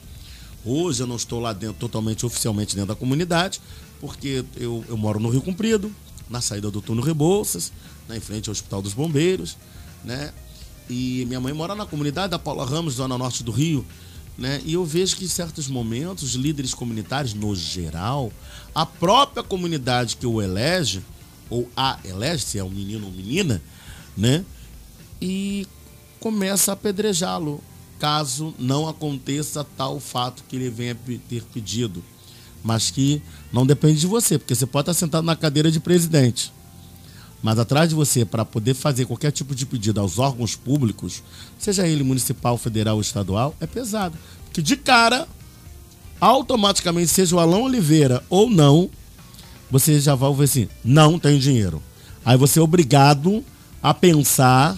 Hoje eu não estou lá dentro, totalmente oficialmente dentro da comunidade, porque eu, eu moro no Rio Comprido, na saída do túnel Rebouças, né, em frente ao Hospital dos Bombeiros, né? E minha mãe mora na comunidade da Paula Ramos, zona norte do Rio, né? E eu vejo que em certos momentos, os líderes comunitários, no geral, a própria comunidade que o elege, ou a elege, se é um menino ou menina, né? E começa a apedrejá-lo, caso não aconteça tal fato que ele venha ter pedido. Mas que não depende de você, porque você pode estar sentado na cadeira de presidente. Mas atrás de você, para poder fazer qualquer tipo de pedido aos órgãos públicos, seja ele municipal, federal ou estadual, é pesado. Porque de cara, automaticamente, seja o Alão Oliveira ou não, você já vai ouvir assim: não tem dinheiro. Aí você é obrigado a pensar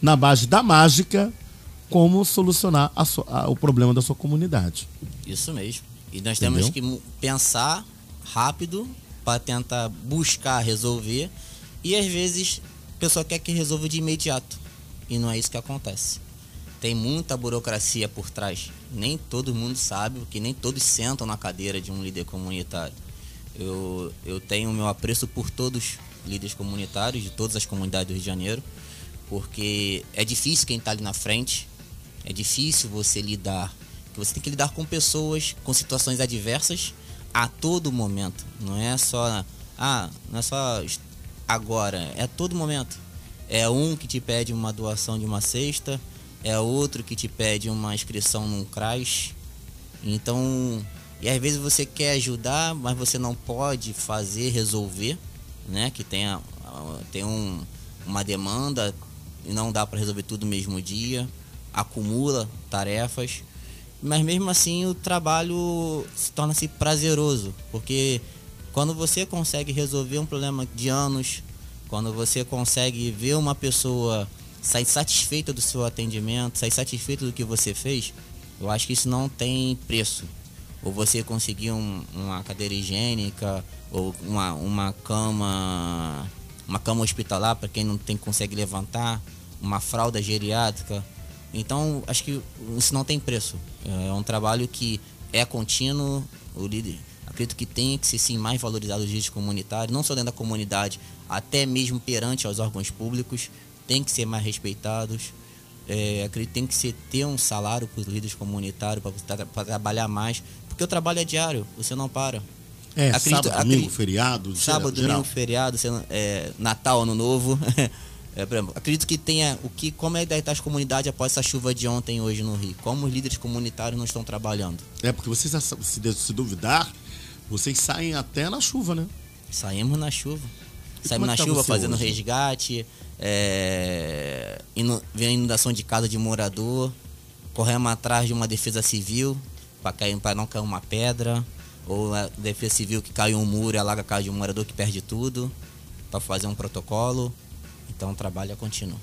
na base da mágica como solucionar a sua- a- o problema da sua comunidade. Isso mesmo. E nós Entendeu? temos que pensar rápido para tentar buscar resolver. E às vezes a pessoa quer que resolva de imediato. E não é isso que acontece. Tem muita burocracia por trás. Nem todo mundo sabe, porque nem todos sentam na cadeira de um líder comunitário. Eu, eu tenho o meu apreço por todos os líderes comunitários de todas as comunidades do Rio de Janeiro, porque é difícil quem está ali na frente, é difícil você lidar, você tem que lidar com pessoas com situações adversas a todo momento. Não é só ah, não é só agora, é a todo momento. É um que te pede uma doação de uma cesta, é outro que te pede uma inscrição num CRAS. Então, e às vezes você quer ajudar, mas você não pode fazer, resolver, né? Que tem, a- a- tem um, uma demanda e não dá para resolver tudo no mesmo dia, acumula tarefas, mas mesmo assim o trabalho se torna-se prazeroso, porque quando você consegue resolver um problema de anos, quando você consegue ver uma pessoa sair satisfeita do seu atendimento, sair satisfeita do que você fez, eu acho que isso não tem preço. Ou você conseguir um- uma cadeira higiênica, ou uma, uma cama uma cama hospitalar para quem não tem consegue levantar, uma fralda geriátrica. Então, acho que isso não tem preço. É um trabalho que é contínuo, o líder acredito que tem que ser sim mais valorizado os líderes comunitários, não só dentro da comunidade, até mesmo perante aos órgãos públicos, tem que ser mais respeitados. É, acredito que tem que ser, ter um salário para os líderes comunitários, para trabalhar mais, porque o trabalho é diário, você não para. É, Acredito- sábado, domingo, acredito- feriado, Sábado, geral. domingo, feriado, é, Natal, Ano Novo. É, exemplo, acredito que tenha o que, como é que está as comunidades após essa chuva de ontem hoje no Rio? Como os líderes comunitários não estão trabalhando? É, porque vocês, se, se duvidar, vocês saem até na chuva, né? Saímos na chuva. E Saímos é na tá chuva fazendo hoje? resgate, é, inu- vendo inundação de casa de morador, corremos atrás de uma defesa civil para não cair uma pedra, ou a defesa civil que cai um muro e alaga a casa de um morador que perde tudo, para fazer um protocolo. Então o trabalho é contínuo.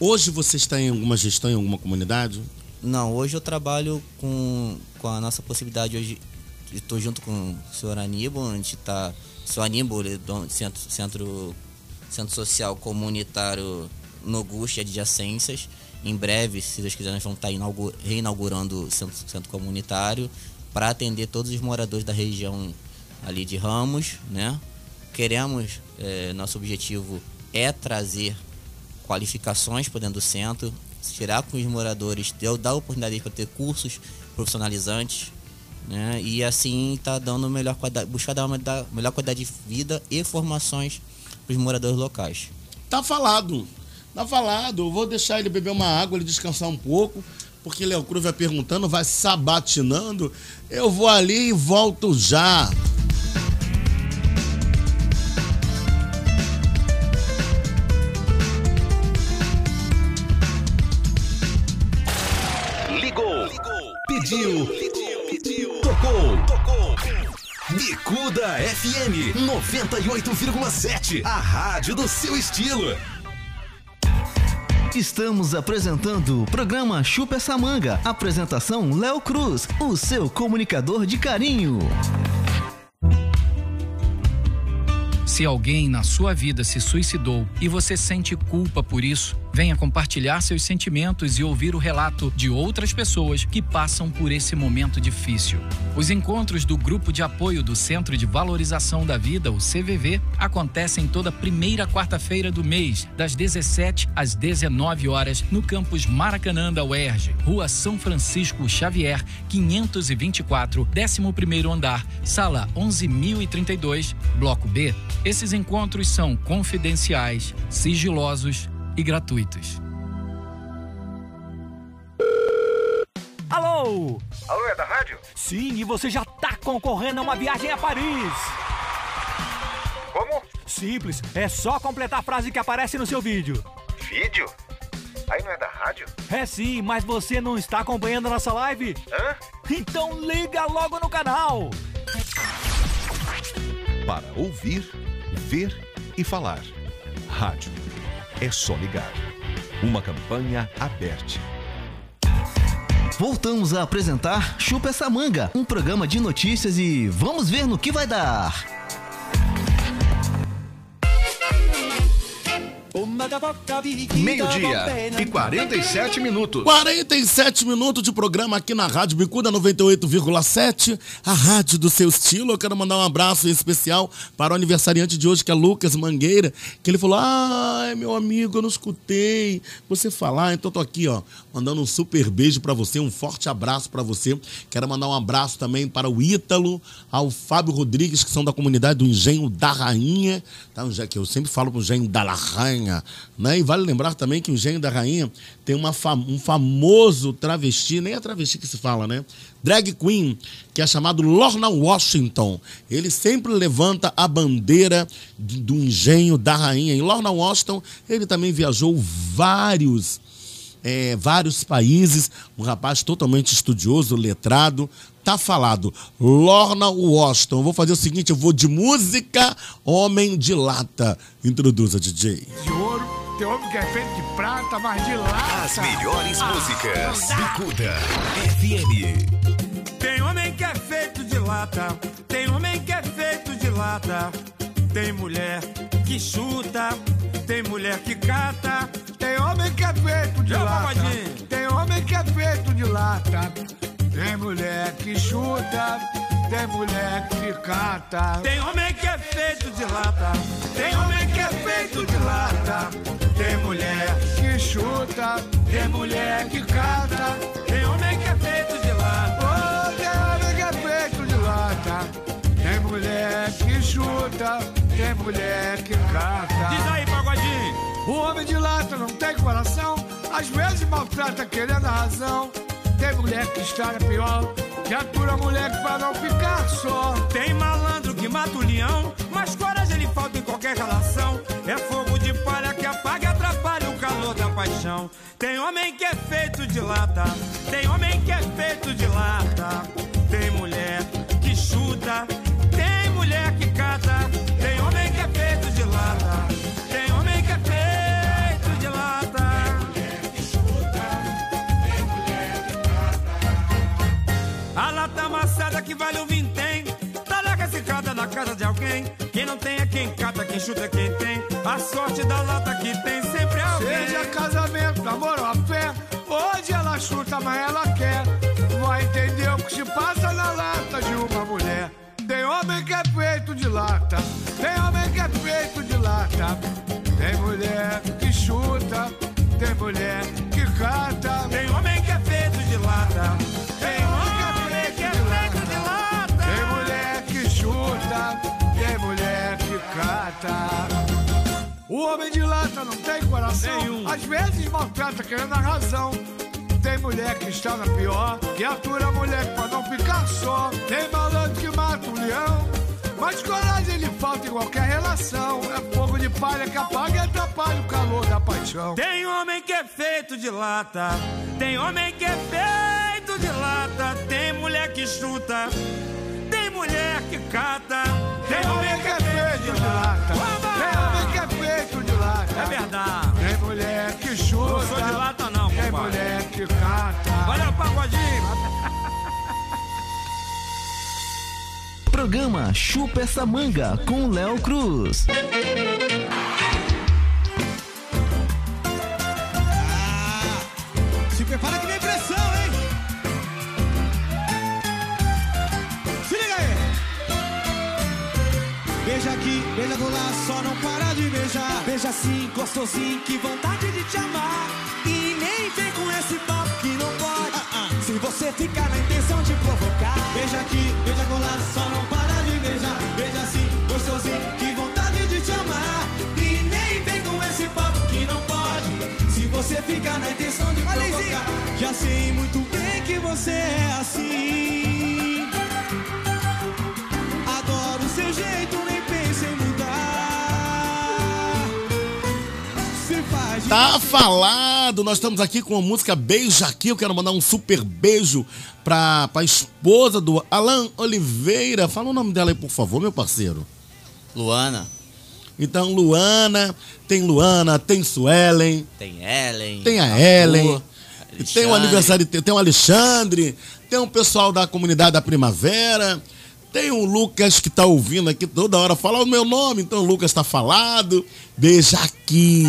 Hoje você está em alguma gestão em alguma comunidade? Não, hoje eu trabalho com, com a nossa possibilidade hoje. Estou junto com o senhor Aníbal, a gente está. O senhor Aníbal, ele é dono centro, centro, centro social comunitário Noguchi e adjacências. Em breve, se Deus quiser, nós vamos estar inaugu- reinaugurando o centro, centro comunitário para atender todos os moradores da região ali de Ramos, né? Queremos, eh, nosso objetivo é trazer qualificações para dentro do centro, tirar com os moradores, dar oportunidade para ter cursos profissionalizantes, né? E assim tá dando melhor qualidade, buscar dar uma da- melhor qualidade de vida e formações para os moradores locais. Tá falado. Tá falado. Eu vou deixar ele beber uma água, ele descansar um pouco. Porque Léo Cruz vai perguntando, vai sabatinando. Eu vou ali e volto já. FM 98,7. A rádio do seu estilo. Estamos apresentando o programa Chupa essa manga. Apresentação Léo Cruz, o seu comunicador de carinho. Se alguém na sua vida se suicidou e você sente culpa por isso, venha compartilhar seus sentimentos e ouvir o relato de outras pessoas que passam por esse momento difícil. Os encontros do Grupo de Apoio do Centro de Valorização da Vida, o CVV, acontecem toda primeira quarta-feira do mês, das 17 às 19 horas, no campus Maracanã da UERJ, Rua São Francisco Xavier, 524, 11º andar, sala 11032, bloco B. Esses encontros são confidenciais, sigilosos e gratuitos. Alô? Alô, é da rádio? Sim, e você já tá concorrendo a uma viagem a Paris. Como? Simples, é só completar a frase que aparece no seu vídeo. Vídeo? Aí não é da rádio? É sim, mas você não está acompanhando a nossa live? Hã? Então liga logo no canal. Para ouvir, ver e falar. Rádio. É só ligar. Uma campanha aberta. Voltamos a apresentar Chupa essa manga, um programa de notícias e vamos ver no que vai dar. Meio-dia e 47 minutos. 47 minutos de programa aqui na Rádio Bicuda 98,7, a rádio do seu estilo. Eu quero mandar um abraço em especial para o aniversariante de hoje, que é Lucas Mangueira, que ele falou: Ai, meu amigo, eu não escutei você falar, então tô aqui, ó, mandando um super beijo para você, um forte abraço para você. Quero mandar um abraço também para o Ítalo, ao Fábio Rodrigues, que são da comunidade do Engenho da Rainha, tá? Que eu sempre falo pro Engenho da La Rainha, né? E vale lembrar também que o Engenho da Rainha tem uma fa- um famoso travesti, nem é travesti que se fala, né? Drag queen, que é chamado Lorna Washington. Ele sempre levanta a bandeira de- do Engenho da Rainha. E Lorna Washington, ele também viajou vários é, vários países, um rapaz totalmente estudioso, letrado. Tá falado, Lorna Washington. Eu vou fazer o seguinte, eu vou de música Homem de Lata. Introduza, DJ. De ouro, tem homem que é feito de prata, mas de lata. As melhores Ah, músicas. Bicuda FM. Tem homem que é feito de lata, tem homem que é feito de lata. Tem mulher que chuta, tem mulher que cata. Tem homem que é feito de Eu, lata. Tem homem que é feito de lata. Tem mulher que chuta. Tem mulher que cata. Tem homem que é feito de lata, tem homem que é feito de lata. Tem mulher que chuta. tem mulher que cata. Tem homem que é feito de lata. Oh, tem homem que é feito de lata. Tem mulher que chuta. Tem mulher que cata. Diz aí, pagodinho. O homem de lata não tem coração, às vezes maltrata querendo a razão. Tem mulher que está pior, que atura moleque pra não ficar só. Tem malandro que mata o leão, mas coragem ele falta em qualquer relação. É fogo de palha que apaga e atrapalha o calor da paixão. Tem homem que é feito de lata, tem homem que é feito de lata. Tem mulher que chuta, que vale um vintém Talaga secada na casa de alguém Quem não tem é quem cata, quem chuta é quem tem A sorte da lata que tem sempre alguém. Seja casamento, namoro ou a fé. Hoje ela chuta, mas ela quer. Vai entender o que se passa na lata de uma mulher. Tem homem que é feito de lata. Tem homem que é feito de lata. Tem mulher que chuta. Tem mulher que cata. Tem homem cata. O homem de lata não tem coração. Às vezes maltrata querendo a razão. Tem mulher que está na pior, que atura a mulher pra não ficar só. Tem malandro que mata um leão, mas coragem lhe falta em qualquer relação. É fogo de palha que apaga e atrapalha o calor da paixão. Tem homem que é feito de lata, tem homem que é feito de lata. Tem mulher que chuta, mulher que cata. Tem homem que é feito de lata, tem homem que é feito de lata. É verdade. Tem mulher que chuta. Não sou de lata não, Tem mulher que cata. Valeu, pagodinho. Programa Chupa essa manga com Léo Cruz. Se prepara que Beija aqui, beija do lá, só não para de beijar. Beija assim, gostosinho, que vontade de te amar. E nem vem com esse papo que não pode. Se você ficar na intenção de provocar. Beija aqui, beija do lá, só não para de beijar. Beija assim, gostosinho, que vontade de te amar. E nem vem com esse papo que não pode. Se você ficar na intenção de provocar. Já sei muito bem que você é assim. Tá falado, nós estamos aqui com a música Beija Aqui. Eu quero mandar um super beijo pra, pra esposa do Alan Oliveira. Fala o nome dela aí, por favor, meu parceiro. Luana. Então, Luana, tem Luana, tem Suelen, Tem Ellen. tem a Ellen, tem o aniversário, tem o Alexandre, tem o pessoal da comunidade da Primavera, tem o Lucas que tá ouvindo aqui toda hora falar o meu nome, então o Lucas tá falado. Beija aqui.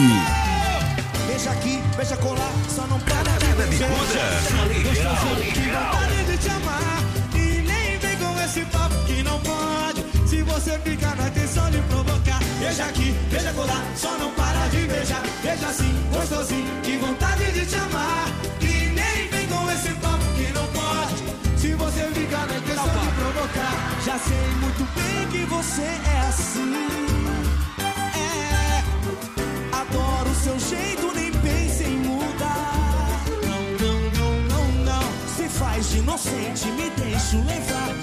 Beija aqui, beija colar, só não para de beijar. Beija assim, gostosinho, que vontade de te amar. E nem vem com esse papo que não pode. Se você ficar na intenção de provocar. Já sei muito bem que você é assim. É. Adoro o seu jeito, nem pense em mudar. Não, não, não, não, não. Se faz de inocente, me deixo levar.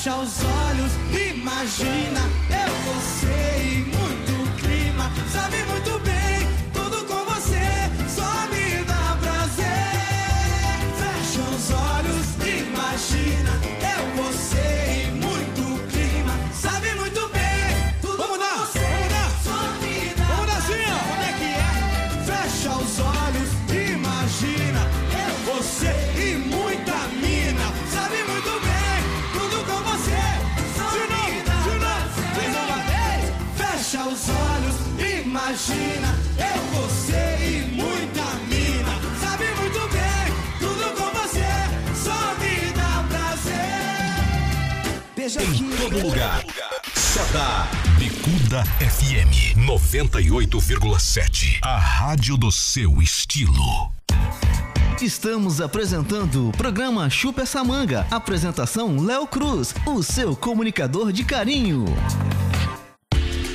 Fecha os olhos, imagina. Rádio do seu estilo. Estamos apresentando o programa Chupa essa manga. Apresentação Léo Cruz, o seu comunicador de carinho.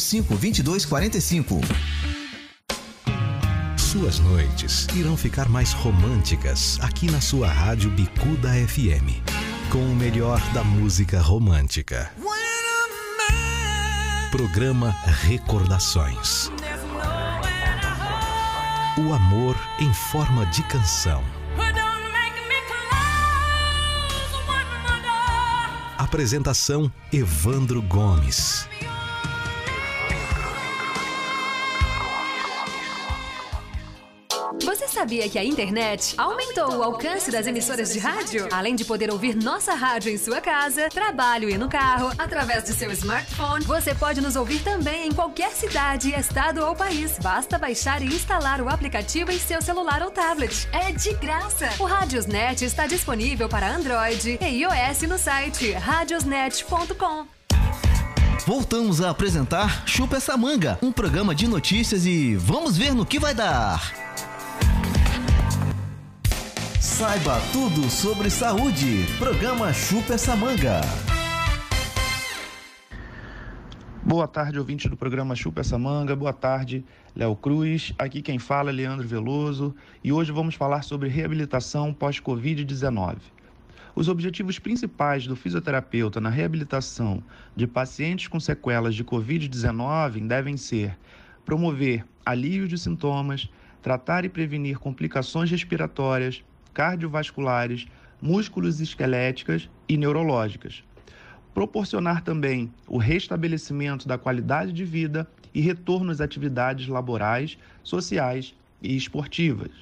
2245. Suas noites irão ficar mais românticas aqui na sua rádio Bicuda FM. com o melhor da música romântica. Programa Recordações. O amor em forma de canção. Apresentação Evandro Gomes. Sabia que a internet aumentou o alcance das emissoras de rádio? Além de poder ouvir nossa rádio em sua casa, trabalho e no carro, através do seu smartphone, você pode nos ouvir também em qualquer cidade, estado ou país. Basta baixar e instalar o aplicativo em seu celular ou tablet. É de graça! O Radiosnet está disponível para Android e iOS no site radiosnet.com. Voltamos a apresentar Chupa essa manga, um programa de notícias e vamos ver no que vai dar. Saiba tudo sobre saúde. Programa Chupa essa manga. Boa tarde, ouvinte do programa Chupa essa manga. Boa tarde, Léo Cruz. Aqui quem fala é Leandro Veloso e hoje vamos falar sobre reabilitação pós-Covid-19. Os objetivos principais do fisioterapeuta na reabilitação de pacientes com sequelas de Covid-19 devem ser promover alívio de sintomas, tratar e prevenir complicações respiratórias, cardiovasculares, músculos esqueléticas e neurológicas. Proporcionar também o restabelecimento da qualidade de vida e retorno às atividades laborais, sociais e esportivas.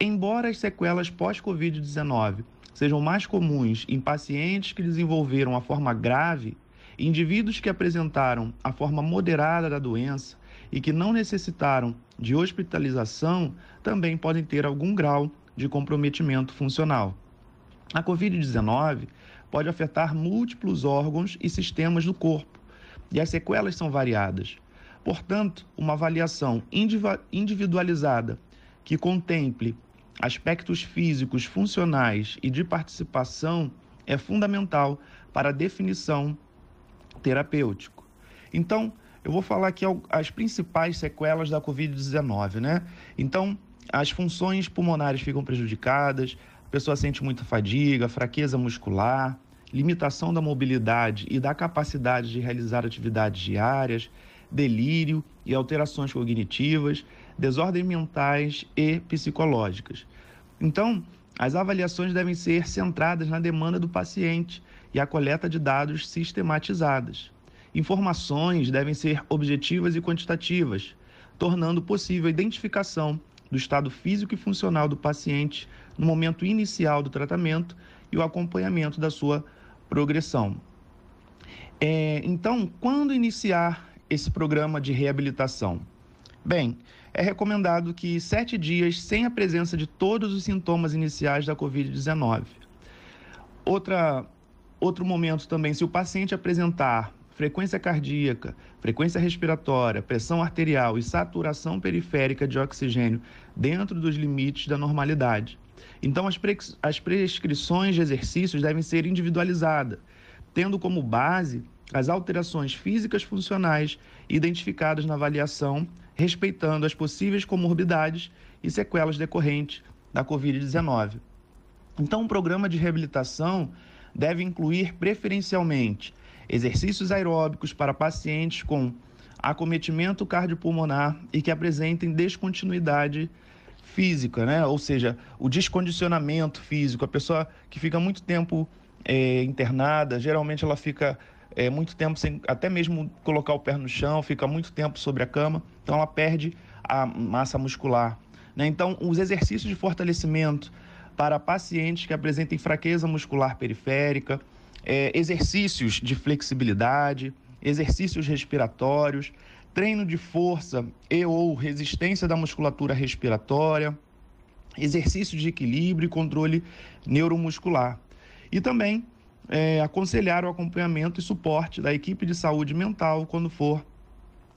Embora as sequelas pós-Covid-19 sejam mais comuns em pacientes que desenvolveram a forma grave, indivíduos que apresentaram a forma moderada da doença e que não necessitaram de hospitalização também podem ter algum grau de comprometimento funcional. A Covid-19 pode afetar múltiplos órgãos e sistemas do corpo, e as sequelas são variadas. Portanto, uma avaliação individualizada que contemple aspectos físicos, funcionais e de participação é fundamental para a definição terapêutica. Então, eu vou falar aqui as principais sequelas da Covid-19, né? Então, as funções pulmonares ficam prejudicadas, a pessoa sente muita fadiga, fraqueza muscular, limitação da mobilidade e da capacidade de realizar atividades diárias, delírio e alterações cognitivas, desordens mentais e psicológicas. Então, as avaliações devem ser centradas na demanda do paciente e a coleta de dados sistematizadas. Informações devem ser objetivas e quantitativas, tornando possível a identificação do estado físico e funcional do paciente no momento inicial do tratamento e o acompanhamento da sua progressão. É, então, quando iniciar esse programa de reabilitação? Bem, é recomendado que sete dias sem a presença de todos os sintomas iniciais da Covid-19. Outra, outro momento também, se o paciente apresentar frequência cardíaca, frequência respiratória, pressão arterial e saturação periférica de oxigênio dentro dos limites da normalidade. Então, as, pre as prescrições de exercícios devem ser individualizadas, tendo como base as alterações físicas funcionais identificadas na avaliação, respeitando as possíveis comorbidades e sequelas decorrentes da Covid-19. Então, o programa de reabilitação deve incluir preferencialmente exercícios aeróbicos para pacientes com acometimento cardiopulmonar e que apresentem descontinuidade física, né? Ou seja, o descondicionamento físico, a pessoa que fica muito tempo é, internada, geralmente ela fica é, muito tempo sem até mesmo colocar o pé no chão, fica muito tempo sobre a cama, então ela perde a massa muscular. Né? Então, os exercícios de fortalecimento para pacientes que apresentem fraqueza muscular periférica, é, exercícios de flexibilidade, exercícios respiratórios, treino de força e ou resistência da musculatura respiratória, exercícios de equilíbrio e controle neuromuscular. E também é, aconselhar o acompanhamento e suporte da equipe de saúde mental quando for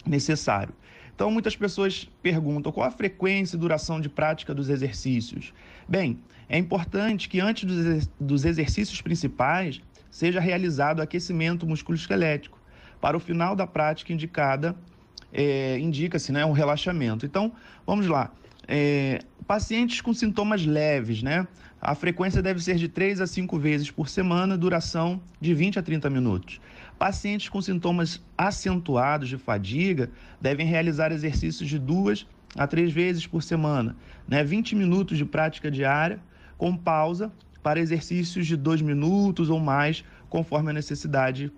necessário. Então, muitas pessoas perguntam qual a frequência e duração de prática dos exercícios. Bem, é importante que antes dos exercícios principais seja realizado aquecimento musculoesquelético. Para o final da prática indicada, é, indica-se né, um relaxamento. Então, vamos lá. é, pacientes com sintomas leves, né? A frequência deve ser de 3 a 5 vezes por semana, duração de 20 a 30 minutos. Pacientes com sintomas acentuados de fadiga devem realizar exercícios de duas a três vezes por semana, né? 20 minutos de prática diária, com pausa para exercícios de dois minutos ou mais, conforme a necessidade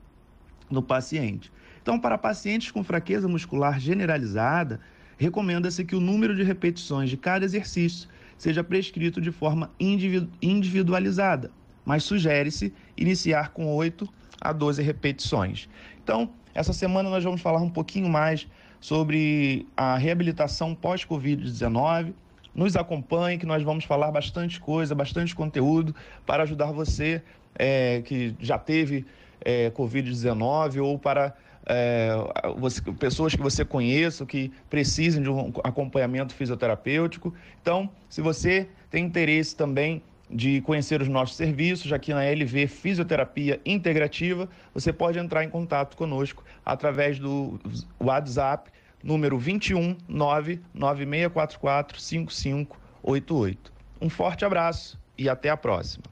do paciente. Então, para pacientes com fraqueza muscular generalizada, recomenda-se que o número de repetições de cada exercício seja prescrito de forma individualizada, mas sugere-se iniciar com 8 a 12 repetições. Então, essa semana nós vamos falar um pouquinho mais sobre a reabilitação pós-Covid-19. Nos acompanhe, que nós vamos falar bastante coisa, bastante conteúdo para ajudar você é, que já teve é, Covid-19 ou para é, você, pessoas que você conheça que precisem de um acompanhamento fisioterapêutico. Então, se você tem interesse também de conhecer os nossos serviços aqui na LV Fisioterapia Integrativa, você pode entrar em contato conosco através do WhatsApp número 21 99644 5588. Um forte abraço e até a próxima.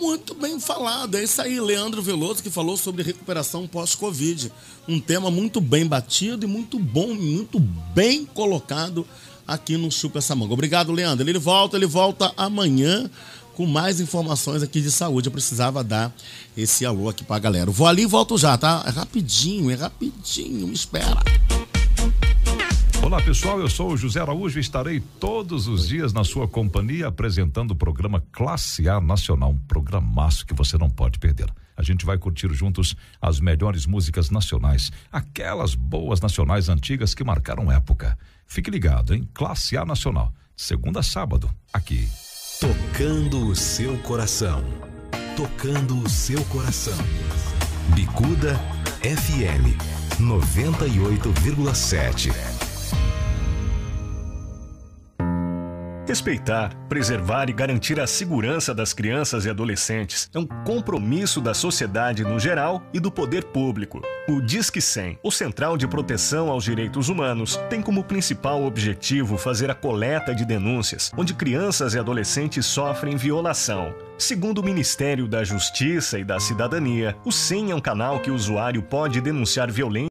Muito bem falado. É isso aí, Leandro Veloso, que falou sobre recuperação pós-Covid. Um tema muito bem batido e muito bom, muito bem colocado aqui no Chupa essa manga. Obrigado, Leandro. Ele volta, ele volta amanhã com mais informações aqui de saúde. Eu precisava dar esse alô aqui pra galera. vou ali e volto já, tá? É rapidinho, é rapidinho, me espera. Olá pessoal, eu sou o José Araújo e estarei todos os dias na sua companhia apresentando o programa Classe A Nacional, um programaço que você não pode perder. A gente vai curtir juntos as melhores músicas nacionais, aquelas boas nacionais antigas que marcaram época. Fique ligado, hein? Classe A Nacional, segunda a sábado, aqui. Tocando o seu coração. Tocando o seu coração. Bicuda FM 98,7. Respeitar, preservar e garantir a segurança das crianças e adolescentes é um compromisso da sociedade no geral e do poder público. O Disque 100, o Central de Proteção aos Direitos Humanos, tem como principal objetivo fazer a coleta de denúncias onde crianças e adolescentes sofrem violação. Segundo o Ministério da Justiça e da Cidadania, o 100 é um canal que o usuário pode denunciar violência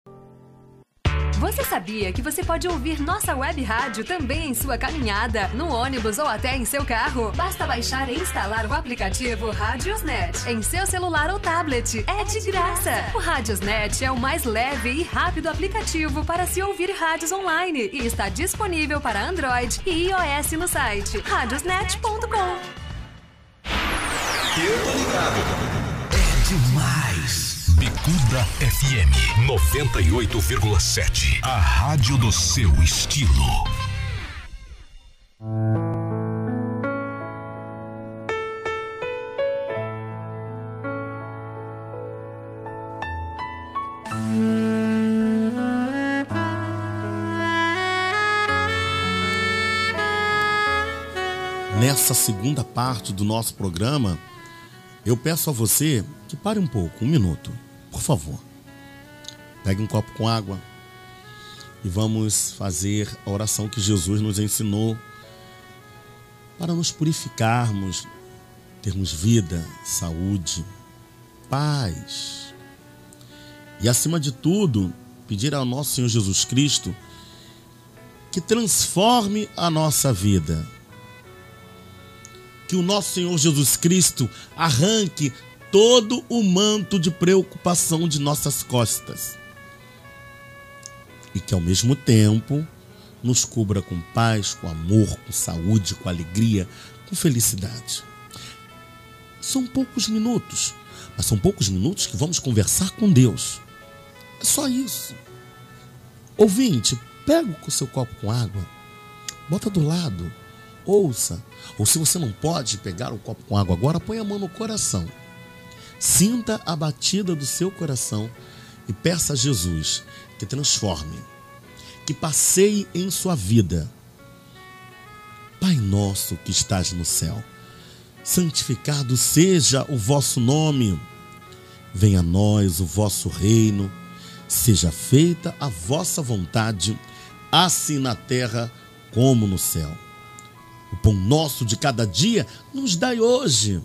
sabia que você pode ouvir nossa web rádio também em sua caminhada, no ônibus ou até em seu carro? Basta baixar e instalar o aplicativo Radiosnet em seu celular ou tablet. É de graça. O Radiosnet é o mais leve e rápido aplicativo para se ouvir rádios online e está disponível para Android e iOS no site radiosnet.com. Eu tô ligado. É demais. Bicuda FM 98,7. A rádio do seu estilo. Nessa segunda parte do nosso programa, eu peço a você que pare um pouco, um minuto por favor, pegue um copo com água e vamos fazer a oração que Jesus nos ensinou para nos purificarmos, termos vida, saúde, paz. E acima de tudo, pedir ao nosso Senhor Jesus Cristo que transforme a nossa vida. Que o nosso Senhor Jesus Cristo arranque todo o manto de preocupação de nossas costas. E que ao mesmo tempo nos cubra com paz, com amor, com saúde, com alegria, com felicidade. São poucos minutos, mas são poucos minutos que vamos conversar com Deus. É só isso. Ouvinte, pega o seu copo com água, bota do lado, ouça. Ou se você não pode pegar o copo com água agora, põe a mão no coração Sinta a batida do seu coração e peça a Jesus que transforme, que passeie em sua vida. Pai nosso que estás no céu, santificado seja o vosso nome. Venha a nós o vosso reino, seja feita a vossa vontade, assim na terra como no céu. O pão nosso de cada dia nos dai hoje.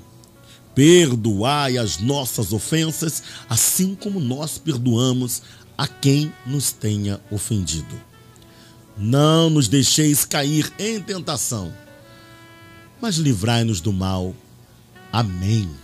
Perdoai as nossas ofensas, assim como nós perdoamos a quem nos tenha ofendido. Não nos deixeis cair em tentação, mas livrai-nos do mal. Amém.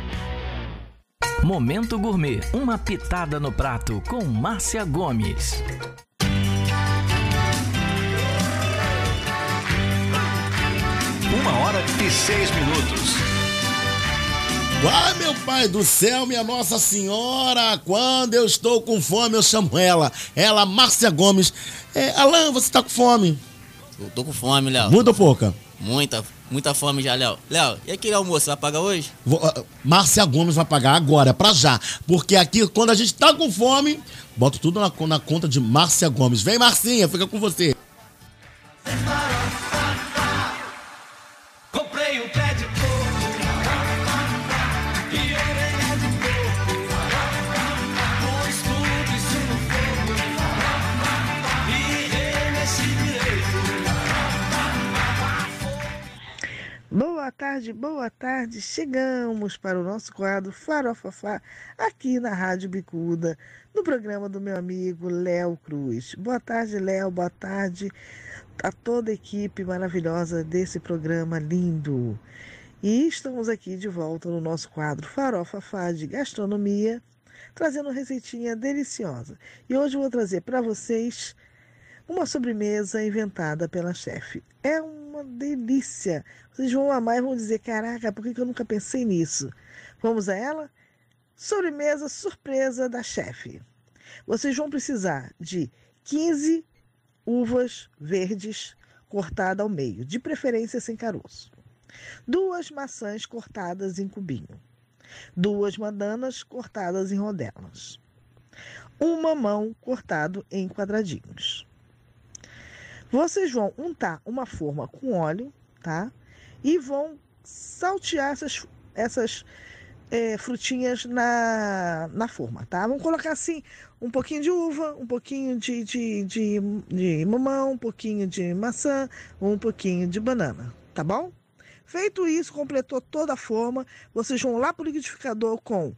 Momento Gourmet, uma pitada no prato com Márcia Gomes. Uma hora e seis minutos. Ai, meu pai do céu, minha Nossa Senhora, quando eu estou com fome, eu chamo ela. Ela, Márcia Gomes. É, Alan, você tá com fome? Eu tô com fome, Léo. Muita ou pouca? Muita, muita fome já, Léo. Léo, e aquele almoço, vai pagar hoje? Vou, uh, Márcia Gomes vai pagar agora, pra já. Porque aqui, quando a gente tá com fome, bota tudo na, na conta de Márcia Gomes. Vem, Marcinha, fica com você. Boa tarde, boa tarde. Chegamos para o nosso quadro Farofafá aqui na Rádio Bicuda, no programa do meu amigo Léo Cruz. Boa tarde, Léo. Boa tarde a toda a equipe maravilhosa desse programa lindo. E estamos aqui de volta no nosso quadro Farofafá de Gastronomia, trazendo receitinha deliciosa. E hoje eu vou trazer para vocês uma sobremesa inventada pela chefe. É uma delícia. Vocês vão amar e vão dizer: caraca, por que eu nunca pensei nisso? Vamos a ela? Sobremesa surpresa da chefe. Vocês vão precisar de 15 uvas verdes cortadas ao meio, de preferência sem caroço. Duas maçãs cortadas em cubinho. Duas bananas cortadas em rodelas. Um mamão cortado em quadradinhos. Vocês vão untar uma forma com óleo, tá? E vão saltear essas, essas é, frutinhas na, na forma, tá? Vamos colocar assim um pouquinho de uva, um pouquinho de, de, de, de mamão, um pouquinho de maçã, um pouquinho de banana, tá bom? Feito isso, completou toda a forma, vocês vão lá para o liquidificador com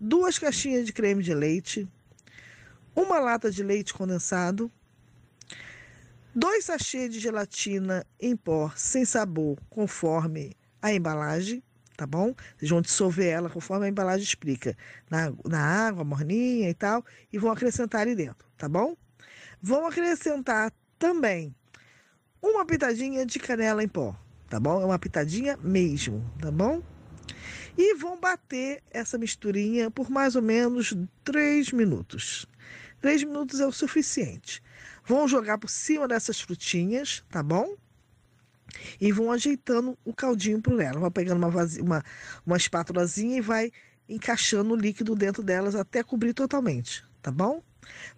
duas caixinhas de creme de leite, uma lata de leite condensado, dois sachês de gelatina em pó sem sabor, conforme a embalagem, tá bom? Vocês vão dissolver ela conforme a embalagem explica, na, na água, morninha e tal, e vão acrescentar ali dentro, tá bom? Vão acrescentar também uma pitadinha de canela em pó, tá bom? É uma pitadinha mesmo, tá bom? E vão bater essa misturinha por mais ou menos 3 minutos. 3 minutos é o suficiente. Vão jogar por cima dessas frutinhas, tá bom? E vão ajeitando o caldinho por ela. Vai pegando uma, vazia, uma, uma espátulazinha e vai encaixando o líquido dentro delas até cobrir totalmente, tá bom?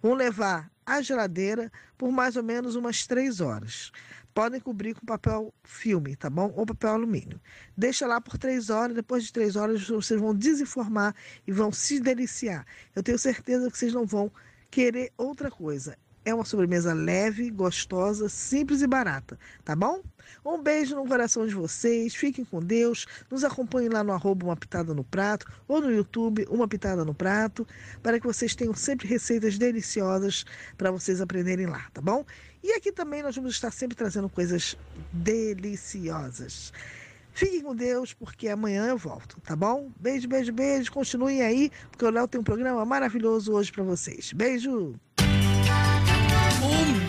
Vão levar à geladeira por mais ou menos umas 3 horas. Podem cobrir com papel filme, tá bom? Ou papel alumínio. Deixa lá por 3 horas, depois de 3 horas vocês vão desenformar e vão se deliciar. Eu tenho certeza que vocês não vão querer outra coisa. É uma sobremesa leve, gostosa, simples e barata, tá bom? Um beijo no coração de vocês, fiquem com Deus, nos acompanhem lá no arroba Uma Pitada no Prato ou no YouTube Uma Pitada no Prato, para que vocês tenham sempre receitas deliciosas para vocês aprenderem lá, tá bom? E aqui também nós vamos estar sempre trazendo coisas deliciosas. Fiquem com Deus, porque amanhã eu volto, tá bom? Beijo, beijo, beijo. Continuem aí, porque o Léo tem um programa maravilhoso hoje para vocês. Beijo!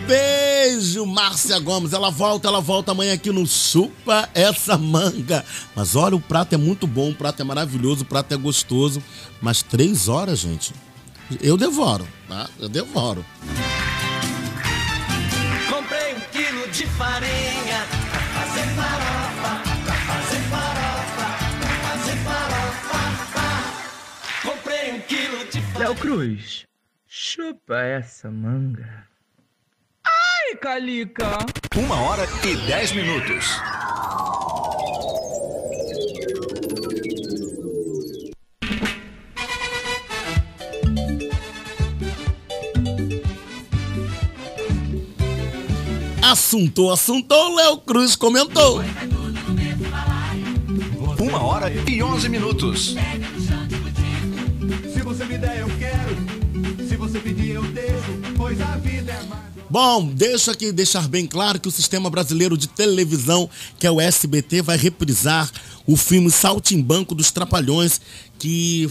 Beijo, Márcia Gomes. Ela volta, ela volta amanhã aqui no Chupa essa manga. Mas olha, o prato é muito bom, o prato é maravilhoso, o prato é gostoso. Mas três horas, gente, eu devoro, tá? Eu devoro. Comprei um quilo de farinha pra fazer farofa, pra fazer farofa, pra fazer farofa. Comprei um quilo de farinha. Léo Cruz, chupa essa manga. Calica! Uma hora e dez minutos. Assuntou, assuntou, Léo Cruz comentou. Uma hora e onze minutos. Bom, deixa aqui deixar bem claro que o Sistema Brasileiro de Televisão, que é o SBT, vai reprisar o filme Saltimbanco dos Trapalhões, que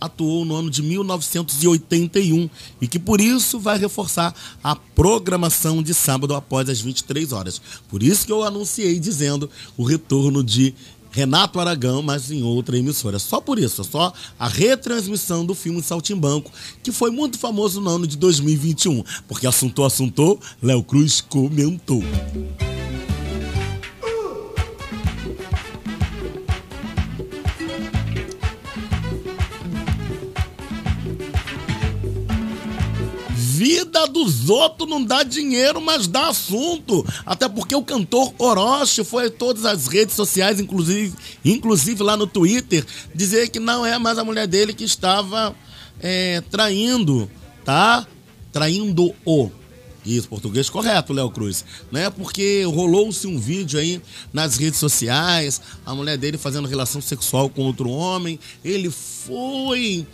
atuou no ano de 1981 e que por isso vai reforçar a programação de sábado após as 23 horas. Por isso que eu anunciei dizendo o retorno de Renato Aragão, mas em outra emissora. Só por isso, só a retransmissão do filme Saltimbanco, que foi muito famoso no ano de 2021. Porque assuntou, assuntou, Léo Cruz comentou. Vida dos outros não dá dinheiro, mas dá assunto. Até porque o cantor Orochi foi a todas as redes sociais, inclusive, inclusive lá no Twitter, dizer que não é mais a mulher dele que estava é, traindo, tá? Traindo-o. Isso, português correto, Léo Cruz. Né? Porque rolou-se um vídeo aí nas redes sociais, a mulher dele fazendo relação sexual com outro homem. Ele foi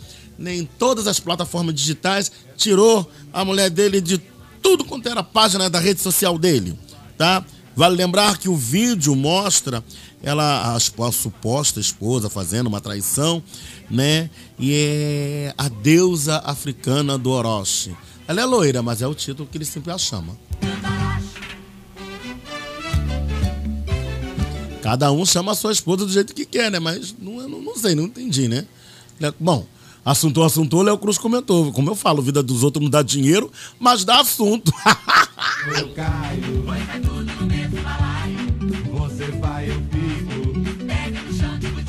em todas as plataformas digitais, tirou a mulher dele de tudo quanto era página da rede social dele, tá? Vale lembrar que o vídeo mostra ela, a, a suposta esposa, fazendo uma traição, né? E é a deusa africana do Orochi. Ela é loira, mas é o título que ele sempre a chama. Cada um chama a sua esposa do jeito que quer, né? Mas não, não, não sei, não entendi? Né, Bom, assuntou, assuntou, Léo Cruz comentou. Como eu falo, vida dos outros não dá dinheiro, mas dá assunto. Eu caio. Você vai, eu fico. Pega no chão, digo.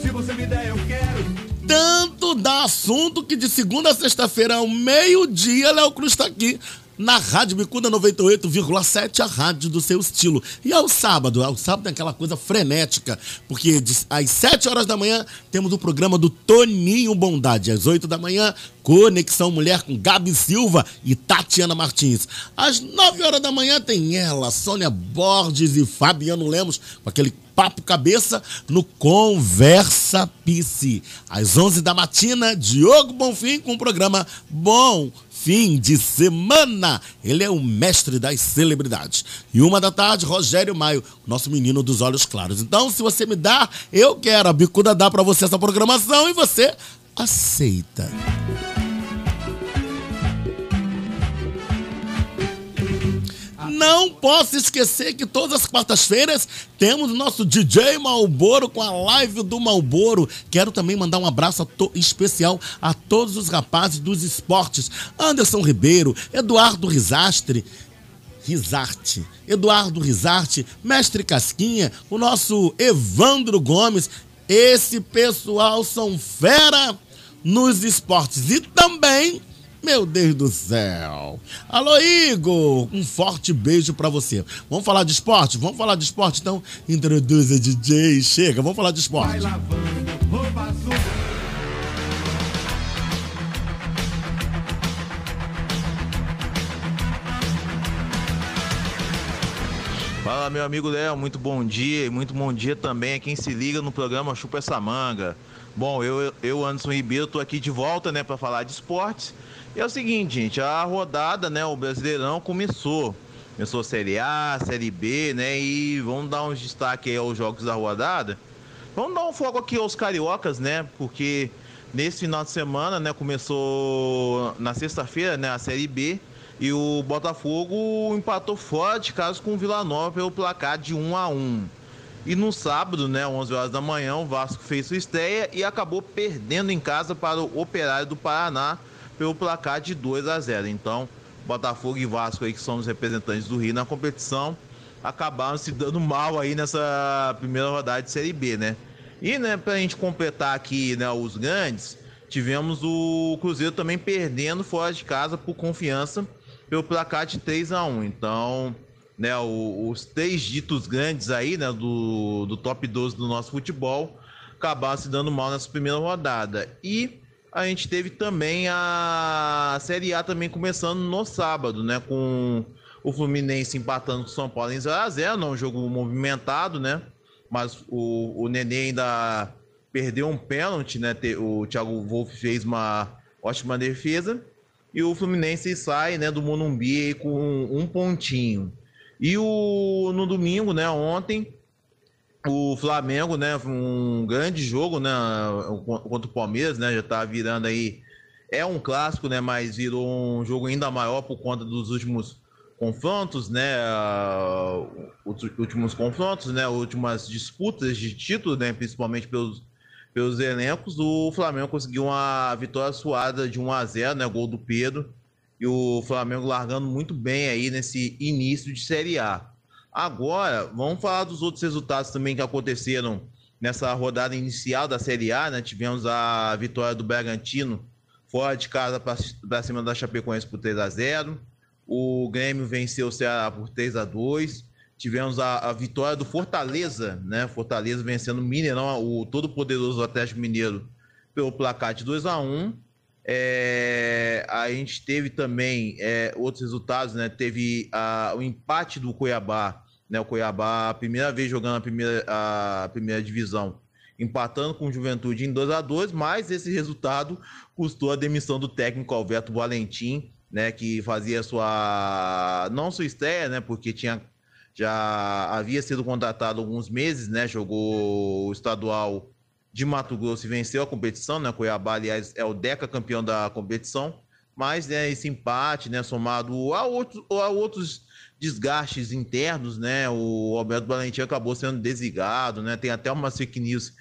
Se você me der, eu quero. Tanto dá assunto que de segunda a sexta-feira, ao meio-dia, Léo Cruz está aqui na Rádio Bicuda 98,7, a rádio do seu estilo. E ao sábado, ao sábado tem aquela coisa frenética, porque às 7 horas da manhã temos o programa do Toninho Bondade. Às 8 da manhã, Conexão Mulher com Gabi Silva e Tatiana Martins. Às 9 horas da manhã tem ela, Sônia Borges e Fabiano Lemos, com aquele papo cabeça no Conversa Pice. Às 11 da matina, Diogo Bonfim com o programa Bom Fim de Semana. Ele é o mestre das celebridades. E uma da tarde, Rogério Maio, nosso menino dos olhos claros. Então, se você me dá, eu quero. A Bicuda dá pra você essa programação e você aceita. Não posso esquecer que todas as quartas-feiras temos o nosso DJ Malboro com a live do Malboro. Quero também mandar um abraço especial a todos os rapazes dos esportes. Anderson Ribeiro, Eduardo Risastre, Risarte, Eduardo Risarte, Mestre Casquinha, o nosso Evandro Gomes. Esse pessoal são fera nos esportes. E também, meu Deus do céu. Alô, Igor, um forte beijo pra você. Vamos falar de esporte? Vamos falar de esporte? Então, introduza DJ, chega, vamos falar de esporte. Roupa azul. Fala, meu amigo Léo, muito bom dia e muito bom dia também a quem se liga no programa Chupa Essa Manga. Bom, eu, eu Anderson Ribeiro, tô aqui de volta, né, para falar de esportes. E é o seguinte, gente, a rodada, né, o Brasileirão começou. Começou a Série A, Série B, né, e vamos dar um destaque aí aos jogos da rodada. Vamos dar um foco aqui aos cariocas, né, porque nesse final de semana, né, começou na sexta-feira, né, a Série B. E o Botafogo empatou fora de casa com o Vila Nova pelo placar de 1 a 1 E no sábado, né, 11 horas da manhã, o Vasco fez sua estreia e acabou perdendo em casa para o Operário do Paraná pelo placar de 2 a 0. Então, Botafogo e Vasco aí que são os representantes do Rio na competição acabaram se dando mal aí nessa primeira rodada de Série B, né? E, né, pra gente completar aqui, né, os grandes, tivemos o Cruzeiro também perdendo fora de casa por confiança pelo placar de 3 a 1 Então, né, os três ditos grandes aí, né, do, do top 12 do nosso futebol, acabaram se dando mal nessa primeira rodada. E a gente teve também a Série A também começando no sábado, né, com o Fluminense empatando com o São Paulo em 0x0, não um jogo movimentado, né? Mas o, o Nenê ainda perdeu um pênalti, né? O Thiago Wolff fez uma ótima defesa. E o Fluminense sai né, do Monumbi com um pontinho. E o, no domingo, né, ontem, o Flamengo, né, um grande jogo, né, contra o Palmeiras, né, já tá virando aí, é um clássico, né, mas virou um jogo ainda maior por conta dos últimos confrontos, né, os últimos confrontos, né, últimas disputas de título, né, principalmente pelos, pelos elencos, o Flamengo conseguiu uma vitória suada de 1 a 0, né, gol do Pedro, e o Flamengo largando muito bem aí nesse início de Série A. Agora, vamos falar dos outros resultados também que aconteceram nessa rodada inicial da Série A, né? Tivemos a vitória do Bragantino fora de casa para cima da Chapecoense por 3 a 0 o Grêmio venceu o Ceará por 3 a 2 Tivemos a, a vitória do Fortaleza, né? Fortaleza vencendo o Mineirão, o todo poderoso Atlético Mineiro, pelo placar de 2 a 1 é, a gente teve também é, outros resultados, né? Teve a, o empate do Cuiabá, né? O Cuiabá, a primeira vez jogando a primeira, a primeira divisão, empatando com o Juventude em 2 a 2 mas esse resultado custou a demissão do técnico Alberto Valentim, né, que fazia sua não sua estreia, né, porque tinha já havia sido contratado alguns meses, né, jogou o estadual de Mato Grosso e venceu a competição, né, Cuiabá, aliás, é o deca campeão da competição, mas né, esse empate, né, somado a outros, a outros desgastes internos, né, o Alberto Valentim acabou sendo desligado, né, tem até umas fake news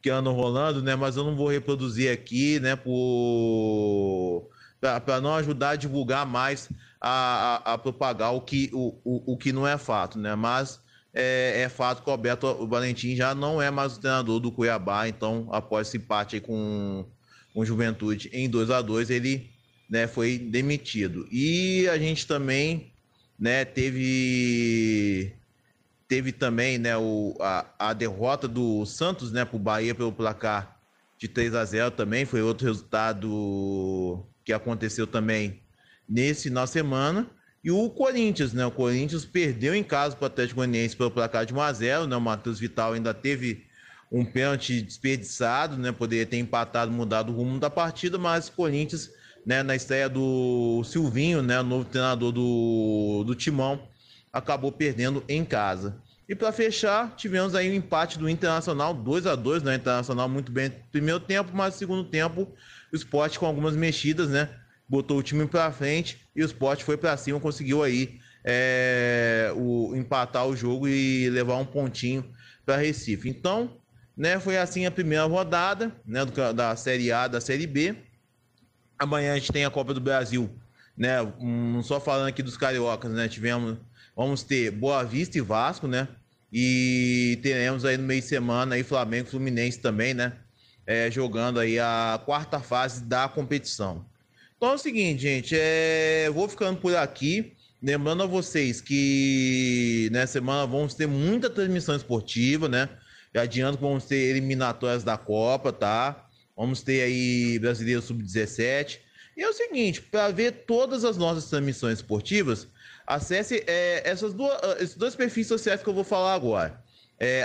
que andam rolando, né, mas eu não vou reproduzir aqui, né, por para não ajudar a divulgar mais, a, a, a propagar o que, o, o, o, que não é fato, né? Mas é, é, fato que o Alberto Valentim já não é mais o treinador do Cuiabá, então após esse empate com, com Juventude em 2 a 2 ele né, foi demitido. E a gente também né, teve teve também né, o, a, a derrota do Santos né, para o Bahia pelo placar de 3 a 0 também, foi outro resultado que aconteceu também nesse de semana. E o Corinthians, né? O Corinthians perdeu em casa para o Atlético Goianiense pelo placar de 1 a 0 né? O Matheus Vital ainda teve um pênalti desperdiçado, né? Poderia ter empatado, mudado o rumo da partida, mas o Corinthians, né, na estreia do Silvinho, né, novo treinador do, do Timão, acabou perdendo em casa. E para fechar, tivemos aí o um empate do Internacional 2 a 2 né? Internacional muito bem no primeiro tempo, mas no segundo tempo o esporte com algumas mexidas, né? Botou o time para frente e o esporte foi para cima, conseguiu aí é, o, empatar o jogo e levar um pontinho para Recife. Então, né, foi assim a primeira rodada né, do, da Série A, da Série B. Amanhã a gente tem a Copa do Brasil, né? Um, só falando aqui dos cariocas, né? Tivemos, vamos ter Boa Vista e Vasco, né? E teremos aí no meio de semana aí Flamengo e Fluminense também, né? é, jogando aí a quarta fase da competição. Então é o seguinte, gente, é, vou ficando por aqui. Lembrando a vocês que nessa semana vamos ter muita transmissão esportiva, né? Já adianto que vamos ter eliminatórias da Copa, tá? Vamos ter aí Brasileiro Sub-17. E é o seguinte, para ver todas as nossas transmissões esportivas, acesse é, essas duas, esses dois perfis sociais que eu vou falar agora é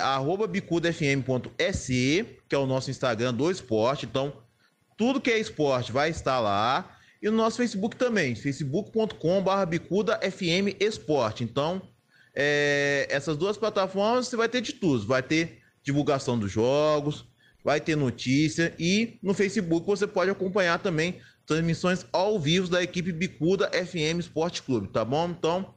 bicudafm.se, que é o nosso Instagram do esporte. Então, tudo que é esporte vai estar lá. E no nosso Facebook também, facebook.com.br bicudafm esporte. Então, é, essas duas plataformas você vai ter de tudo. Vai ter divulgação dos jogos, vai ter notícia e no Facebook você pode acompanhar também transmissões ao vivo da equipe Bicuda FM Esporte Clube, tá bom? Então,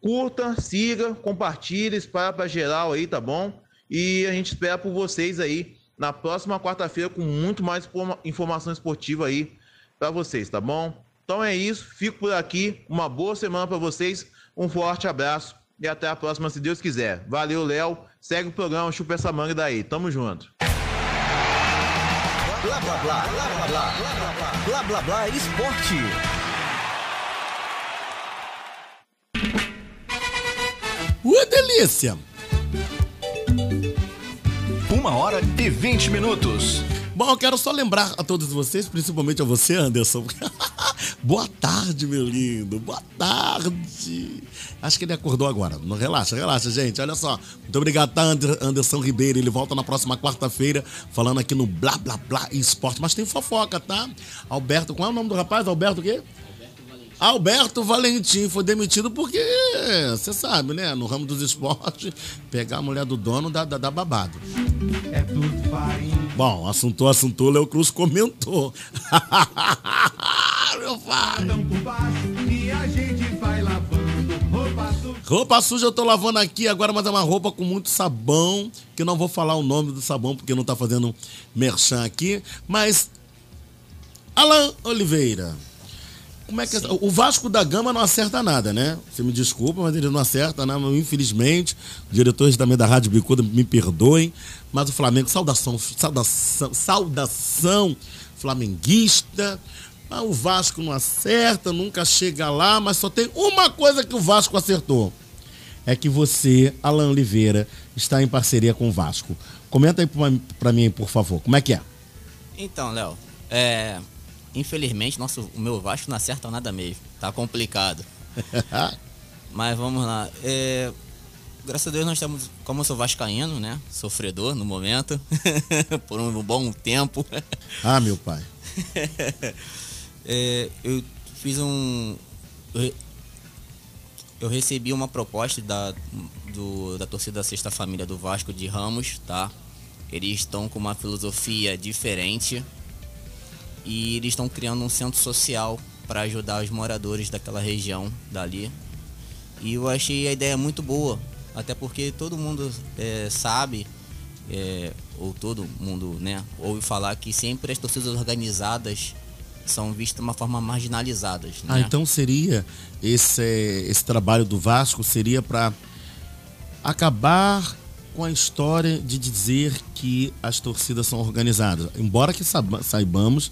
curta, siga, compartilhe, espalha para geral aí, tá bom? E a gente espera por vocês aí na próxima quarta-feira com muito mais informação esportiva aí para vocês, tá bom? Então é isso, fico por aqui. Uma boa semana para vocês, um forte abraço e até a próxima, se Deus quiser. Valeu, Léo. Segue o programa, chupa essa manga daí. Tamo junto. Blá blá blá, blá blá blá, blá blá blá, blá blá esporte. Ua delícia! Uma hora e 20 minutos. Bom, eu quero só lembrar a todos vocês, principalmente a você, Anderson. Boa tarde, meu lindo. Boa tarde. Acho que ele acordou agora. Não relaxa, relaxa, gente. Olha só. Muito obrigado, tá, Anderson Ribeiro. Ele volta na próxima quarta-feira falando aqui no Blá Blá Blá Esporte. Mas tem fofoca, tá? Alberto, qual é o nome do rapaz? Alberto o quê? Alberto Valentim foi demitido porque, você sabe, né? No ramo dos esportes, pegar a mulher do dono dá, dá, dá babado. É tudo farinha. Bom, assuntou, assuntou, Léo Cruz comentou. Meu pai. Roupa suja. Roupa suja eu tô lavando aqui agora, mas é uma roupa com muito sabão, que eu não vou falar o nome do sabão porque não tá fazendo merchan aqui, mas Alan Oliveira. Como é que é? o Vasco da Gama não acerta nada, né? Você me desculpa, mas ele não acerta, né? Infelizmente, os diretores também da Rádio Bicuda me perdoem, mas o Flamengo, saudação, saudação, saudação flamenguista. Ah, o Vasco não acerta, nunca chega lá, mas só tem uma coisa que o Vasco acertou. É que você, Alan Oliveira, está em parceria com o Vasco. Comenta aí para mim, por favor. Como é que é? Então, Léo, é, infelizmente, nosso, o meu Vasco não acerta nada mesmo. Tá complicado. Mas vamos lá. É, graças a Deus nós estamos, como eu sou vascaíno, né? Sofredor no momento, por um bom tempo. Ah, meu pai. é, eu fiz um. Eu, recebi uma proposta da, do, da torcida da Sexta Família do Vasco de Ramos, tá? Eles estão com uma filosofia diferente e eles estão criando um centro social para ajudar os moradores daquela região dali. E eu achei a ideia muito boa, até porque todo mundo é, sabe, é, ou todo mundo né, ouve falar que sempre as torcidas organizadas são vistas de uma forma marginalizadas. Né? Ah, então seria esse, esse trabalho do Vasco seria para acabar com a história de dizer que as torcidas são organizadas. Embora que saibamos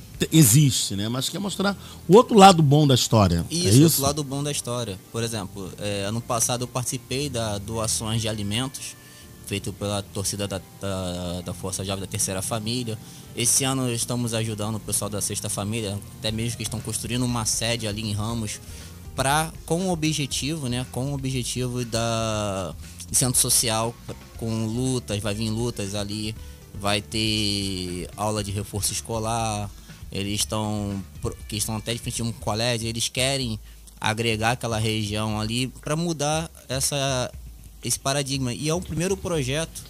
que existe, né? Mas quer mostrar o outro lado bom da história. Isso, é isso? outro lado bom da história. Por exemplo, é, ano passado eu participei da doações de alimentos feito pela torcida da, da, da Força Jovem da Terceira Família. Esse ano estamos ajudando o pessoal da Sexta Família, até mesmo que estão construindo uma sede ali em Ramos, para com o objetivo, né? Com o objetivo da centro social, com lutas, vai vir lutas ali, vai ter aula de reforço escolar, eles estão que estão até de frente a um colégio, eles querem agregar aquela região ali para mudar essa esse paradigma. E é o primeiro projeto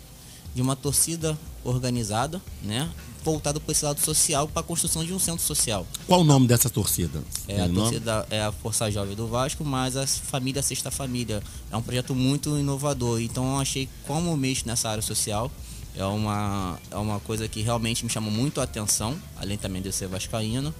de uma torcida organizada, né? Voltado para esse lado social, para a construção de um centro social. Qual o nome dessa torcida? É a torcida é a Força Jovem do Vasco, mas a família Sexta Família. É um projeto muito inovador. Então eu achei como mexo nessa área social. É uma, é uma coisa que realmente me chamou muito a atenção, além também de eu ser vascaíno.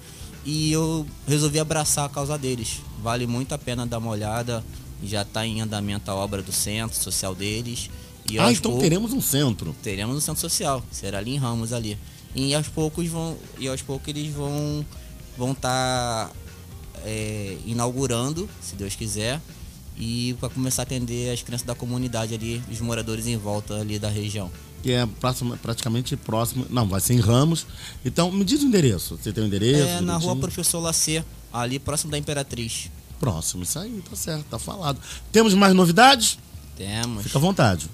E eu resolvi abraçar a causa deles. Vale muito a pena dar uma olhada. Já está em andamento a obra do centro social deles. E ah, então poucos, teremos um centro. Teremos um centro social. Será ali em Ramos ali. E aos poucos vão. E aos poucos eles vão vão estar tá, é, inaugurando, se Deus quiser, e para começar a atender as crianças da comunidade ali, os moradores em volta ali da região. Que é próximo, praticamente próximo. Não, vai ser em Ramos. Então, me diz o endereço. Você tem o endereço? É na rua Professor Lacê, ali próximo da Imperatriz. Próximo, isso aí, tá certo, tá falado. Temos mais novidades? Temos. Fica à vontade.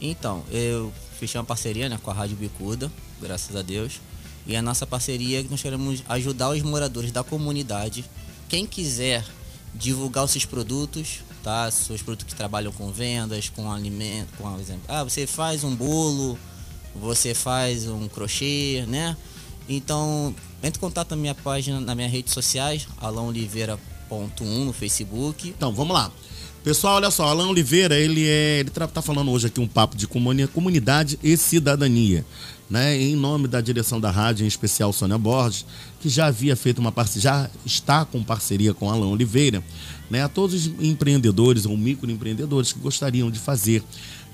Então, eu fechei uma parceria né, com a Rádio Bicuda, graças a Deus. E a nossa parceria é que nós queremos ajudar os moradores da comunidade. Quem quiser divulgar os seus produtos, tá? Seus produtos que trabalham com vendas, com alimento, com exemplo. Ah, você faz um bolo, você faz um crochê, né? Então, entre em contato na minha página, nas minhas redes sociais, alãoliveira.1 no Facebook. Então, vamos lá. Pessoal, olha só, Alan Oliveira, ele é, ele tá, falando hoje aqui um papo de comuni- comunidade e cidadania, né? Em nome da direção da rádio, em especial Sônia Borges, que já havia feito uma parceria, já está com parceria com Alan Oliveira, né? A todos os empreendedores ou microempreendedores que gostariam de fazer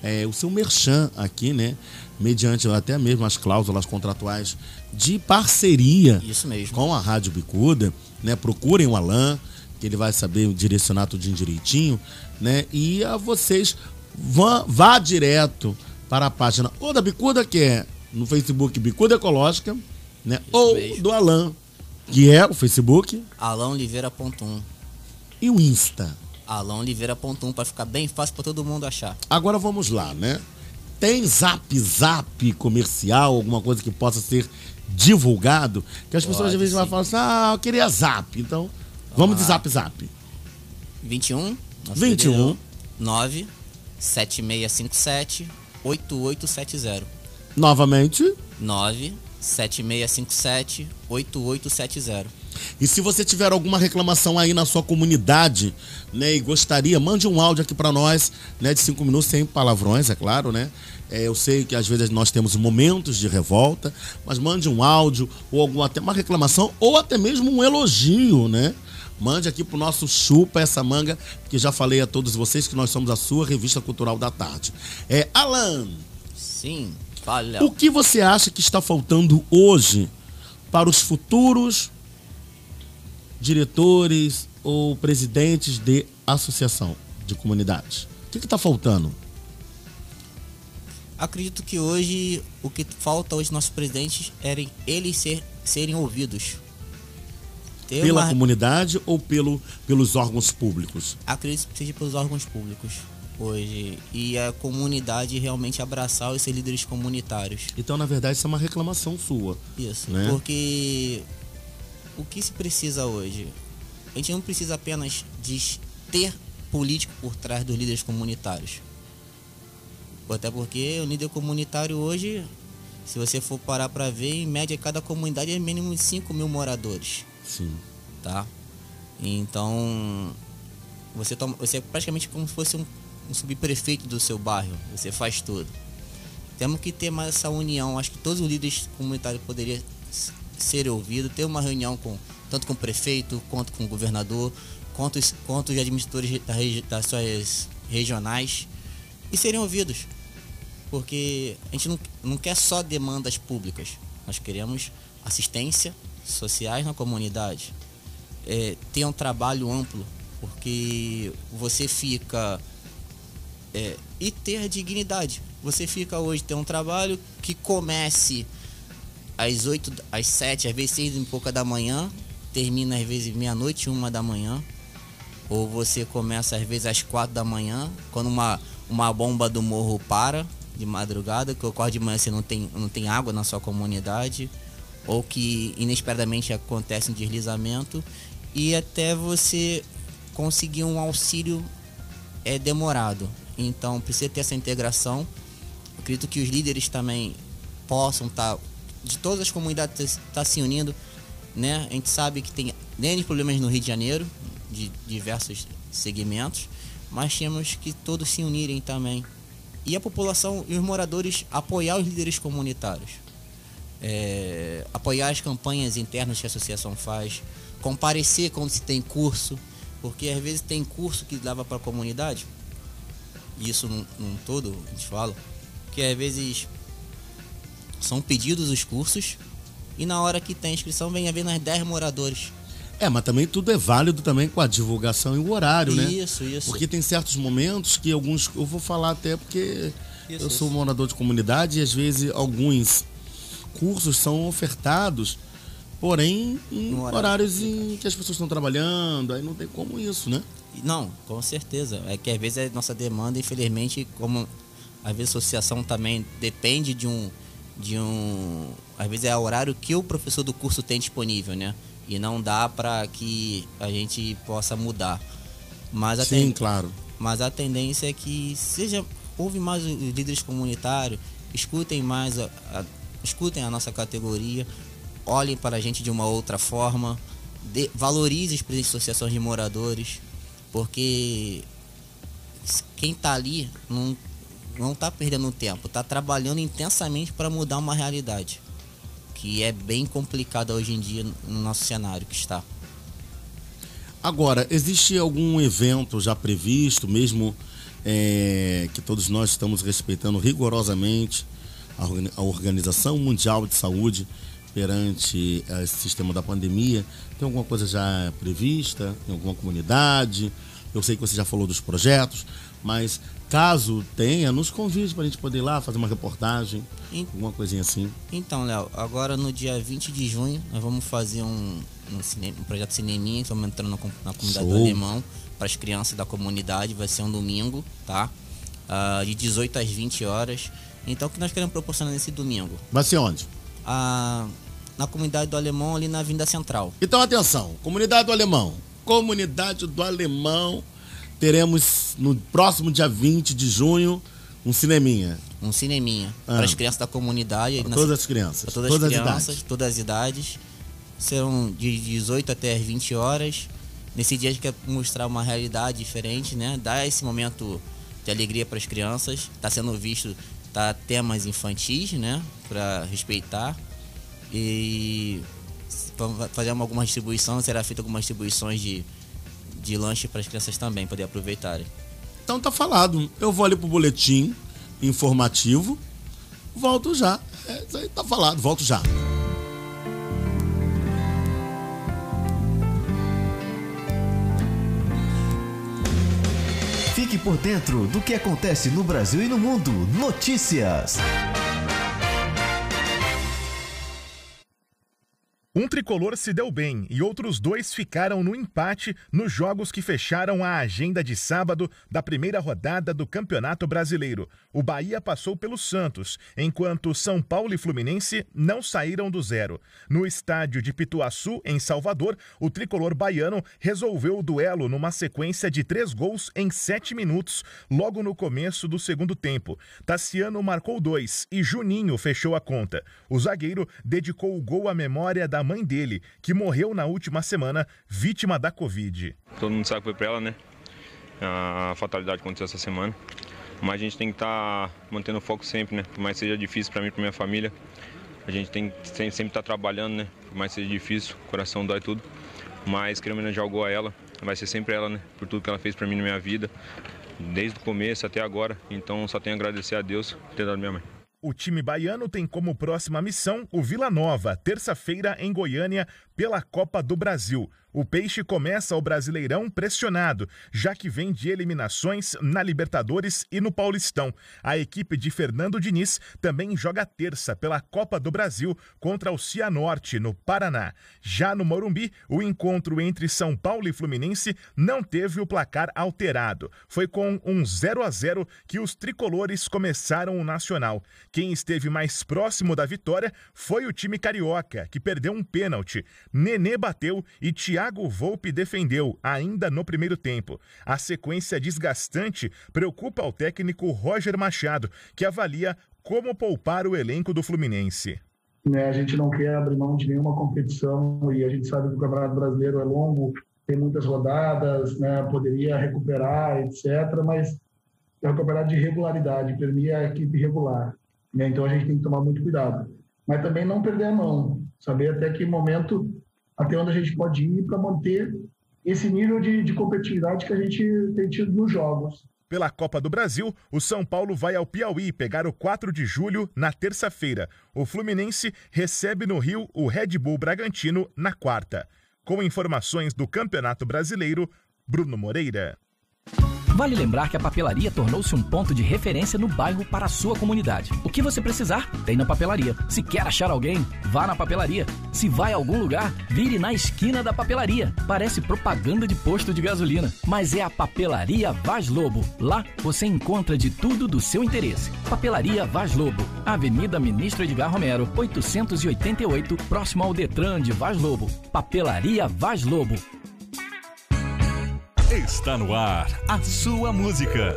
é, o seu merchan aqui, né? Mediante até mesmo as cláusulas contratuais de parceria Isso mesmo. com a Rádio Bicuda, né? Procurem o Alan, que ele vai saber direcionar tudo direitinho, né? E a vocês vá, vá direto para a página ou da Bicuda, que é no Facebook Bicuda Ecológica, né? ou do Alan, que é o Facebook, alãoliveira.1. e o Insta. alãoliveira.1 para ficar bem fácil para todo mundo achar. Agora vamos lá, né? Tem zap zap comercial, alguma coisa que possa ser divulgado? Que as pessoas às Pode, vezes vão falar assim, ah, eu queria zap. Então, vamos de lá. zap zap. 21 nosso 21. DDD, 9 7657 8870. Novamente. 9 7657 8870. E se você tiver alguma reclamação aí na sua comunidade, né, e gostaria, mande um áudio aqui para nós, né, de cinco minutos, sem palavrões, é claro, né? É, eu sei que às vezes nós temos momentos de revolta, mas mande um áudio ou alguma até uma reclamação ou até mesmo um elogio, né? Mande aqui pro nosso Chupa essa manga, que já falei a todos vocês que nós somos a sua revista cultural da tarde. É, Alan, Sim, Léo. o que você acha que está faltando hoje para os futuros diretores ou presidentes de associação de comunidades? O que está faltando? Acredito que hoje o que falta aos nossos presidentes é eles ser, serem ouvidos. Ter Pela uma- comunidade ou pelo, pelos órgãos públicos? acredito que seja pelos órgãos públicos hoje e a comunidade realmente abraçar os seus líderes comunitários. Então, na verdade, isso é uma reclamação sua. Isso, né? porque o que se precisa hoje? A gente não precisa apenas de ter político por trás dos líderes comunitários. Até porque o líder comunitário hoje, se você for parar para ver, em média cada comunidade é mínimo de 5 mil moradores. Sim. Tá? Então, você, toma, você é praticamente como se fosse um, um subprefeito do seu bairro. Você faz tudo. Temos que ter mais essa união. Acho que todos os líderes comunitários poderiam ser ouvidos, ter uma reunião com tanto com o prefeito, quanto com o governador, quanto quanto os administradores da regi- das suas regionais e serem ouvidos. Porque a gente não, não quer só demandas públicas. Nós queremos assistência sociais na comunidade. É, ter um trabalho amplo, porque você fica. é, e ter dignidade. Você fica hoje, ter um trabalho que comece às 8, às 7, às vezes 6 e pouca da manhã, termina às vezes meia-noite, uma da manhã. Ou você começa às vezes às 4 da manhã, quando uma, uma bomba do morro para de madrugada, que ocorre de manhã você não tem, não tem água na sua comunidade, ou que inesperadamente acontece um deslizamento, e até você conseguir um auxílio é demorado. Então precisa ter essa integração. Acredito que os líderes também possam estar de todas as comunidades estar se unindo, né? A gente sabe que tem grandes problemas no Rio de Janeiro, de diversos segmentos, mas temos que todos se unirem também. E a população e os moradores apoiar os líderes comunitários. É, apoiar as campanhas internas que a associação faz, comparecer quando se tem curso, porque às vezes tem curso que leva para a comunidade, e isso num, num todo a gente fala, que às vezes são pedidos os cursos e na hora que tem inscrição vem apenas 10 moradores. É, mas também tudo é válido também com a divulgação e o horário, né? Isso, isso. Porque tem certos momentos que alguns. Eu vou falar até porque Isso, eu sou isso. morador de comunidade e às vezes alguns cursos são ofertados, porém em horário. horários em que as pessoas estão trabalhando, aí não tem como isso, né? Não, com certeza. É que às vezes é nossa demanda, infelizmente, como às vezes a associação também depende de um. De um. Às vezes é o horário que o professor do curso tem disponível, né? E não dá para que a gente possa mudar. Mas a Sim, ten- claro. Mas a tendência é que seja. Ouve mais os líderes comunitários, escutem mais a, a- escutem a nossa categoria, olhem para a gente de uma outra forma, de, valorize as associações de moradores, porque quem está ali não não está perdendo tempo, está trabalhando intensamente para mudar uma realidade que é bem complicada hoje em dia no nosso cenário que está. Agora, existe algum evento já previsto, mesmo é, que todos nós estamos respeitando rigorosamente a Organização Mundial de Saúde perante esse sistema da pandemia? Tem alguma coisa já prevista em alguma comunidade? Eu sei que você já falou dos projetos, mas caso tenha, nos convide para a gente poder ir lá fazer uma reportagem, alguma coisinha assim. Então, Léo, agora no dia 20 de junho nós vamos fazer um, um, cinema, um projeto cineminha, estamos entrando na, na comunidade Show. do Alemão para as crianças da comunidade, vai ser um domingo, tá? Uh, de 18 às 20 horas. Então, o que nós queremos proporcionar nesse domingo? Vai ser onde? Uh, na comunidade do Alemão, ali na Vinda Central. Então, atenção, comunidade do Alemão. Comunidade do Alemão teremos no próximo dia 20 de junho um cineminha. Um cineminha. Ah. Para as crianças da comunidade. Para todas as crianças. Para todas, todas as crianças, idades. todas as idades. Serão de 18 até as 20 horas. Nesse dia a gente quer mostrar uma realidade diferente, né? Dar esse momento de alegria para as crianças. Está sendo visto tá, temas infantis, né? Para respeitar. E fazer alguma distribuição, será feita algumas distribuições de de lanche para as crianças também poder aproveitarem. Então tá falado. Eu vou ali pro boletim informativo. Volto já. É, isso aí tá falado. Volto já. Fique por dentro do que acontece no Brasil e no mundo. Notícias. Um tricolor se deu bem e outros dois ficaram no empate nos jogos que fecharam a agenda de sábado da primeira rodada do Campeonato Brasileiro. O Bahia passou pelo Santos, enquanto São Paulo e Fluminense não saíram do zero. No estádio de Pituaçu, em Salvador, o tricolor baiano resolveu o duelo numa sequência de três gols em sete minutos, logo no começo do segundo tempo. Tassiano marcou dois e Juninho fechou a conta. O zagueiro dedicou o gol à memória da mãe dele, que morreu na última semana, vítima da Covid. Todo mundo sabe que foi para ela, né? A fatalidade aconteceu essa semana. Mas a gente tem que estar tá mantendo o foco sempre, né? Por mais seja difícil para mim e para minha família. A gente tem que sempre estar tá trabalhando, né? Por mais seja difícil, o coração dói tudo. Mas querendo homenagear o gol a ela. Vai ser sempre ela, né? Por tudo que ela fez para mim na minha vida. Desde o começo até agora. Então só tenho a agradecer a Deus por ter dado minha mãe. O time baiano tem como próxima missão o Vila Nova, terça-feira em Goiânia, pela Copa do Brasil. O Peixe começa o Brasileirão pressionado, já que vem de eliminações na Libertadores e no Paulistão. A equipe de Fernando Diniz também joga terça pela Copa do Brasil contra o Cianorte, no Paraná. Já no Morumbi, o encontro entre São Paulo e Fluminense não teve o placar alterado. Foi com um 0 a 0 que os tricolores começaram o Nacional. Quem esteve mais próximo da vitória foi o time carioca, que perdeu um pênalti. Nenê bateu e Thiago Volpe defendeu, ainda no primeiro tempo. A sequência desgastante preocupa o técnico Roger Machado, que avalia como poupar o elenco do Fluminense. Né, a gente não quer abrir mão de nenhuma competição e a gente sabe que o Campeonato Brasileiro é longo, tem muitas rodadas, né, poderia recuperar, etc. Mas é um campeonato de regularidade, mim é a equipe regular. Né, então a gente tem que tomar muito cuidado. Mas também não perder a mão, saber até que momento, até onde a gente pode ir para manter esse nível de, de competitividade que a gente tem tido nos jogos. Pela Copa do Brasil, o São Paulo vai ao Piauí pegar o 4 de julho na terça-feira. O Fluminense recebe no Rio o Red Bull Bragantino na quarta. Com informações do Campeonato Brasileiro, Bruno Moreira. Vale lembrar que a papelaria tornou-se um ponto de referência no bairro para a sua comunidade. O que você precisar, tem na papelaria. Se quer achar alguém, vá na papelaria. Se vai a algum lugar, vire na esquina da papelaria. Parece propaganda de posto de gasolina, mas é a Papelaria Vaz Lobo. Lá você encontra de tudo do seu interesse. Papelaria Vaz Lobo, Avenida Ministro Edgar Romero, 888, próximo ao Detran de Vaz Lobo. Papelaria Vaz Lobo. Está no ar a sua música.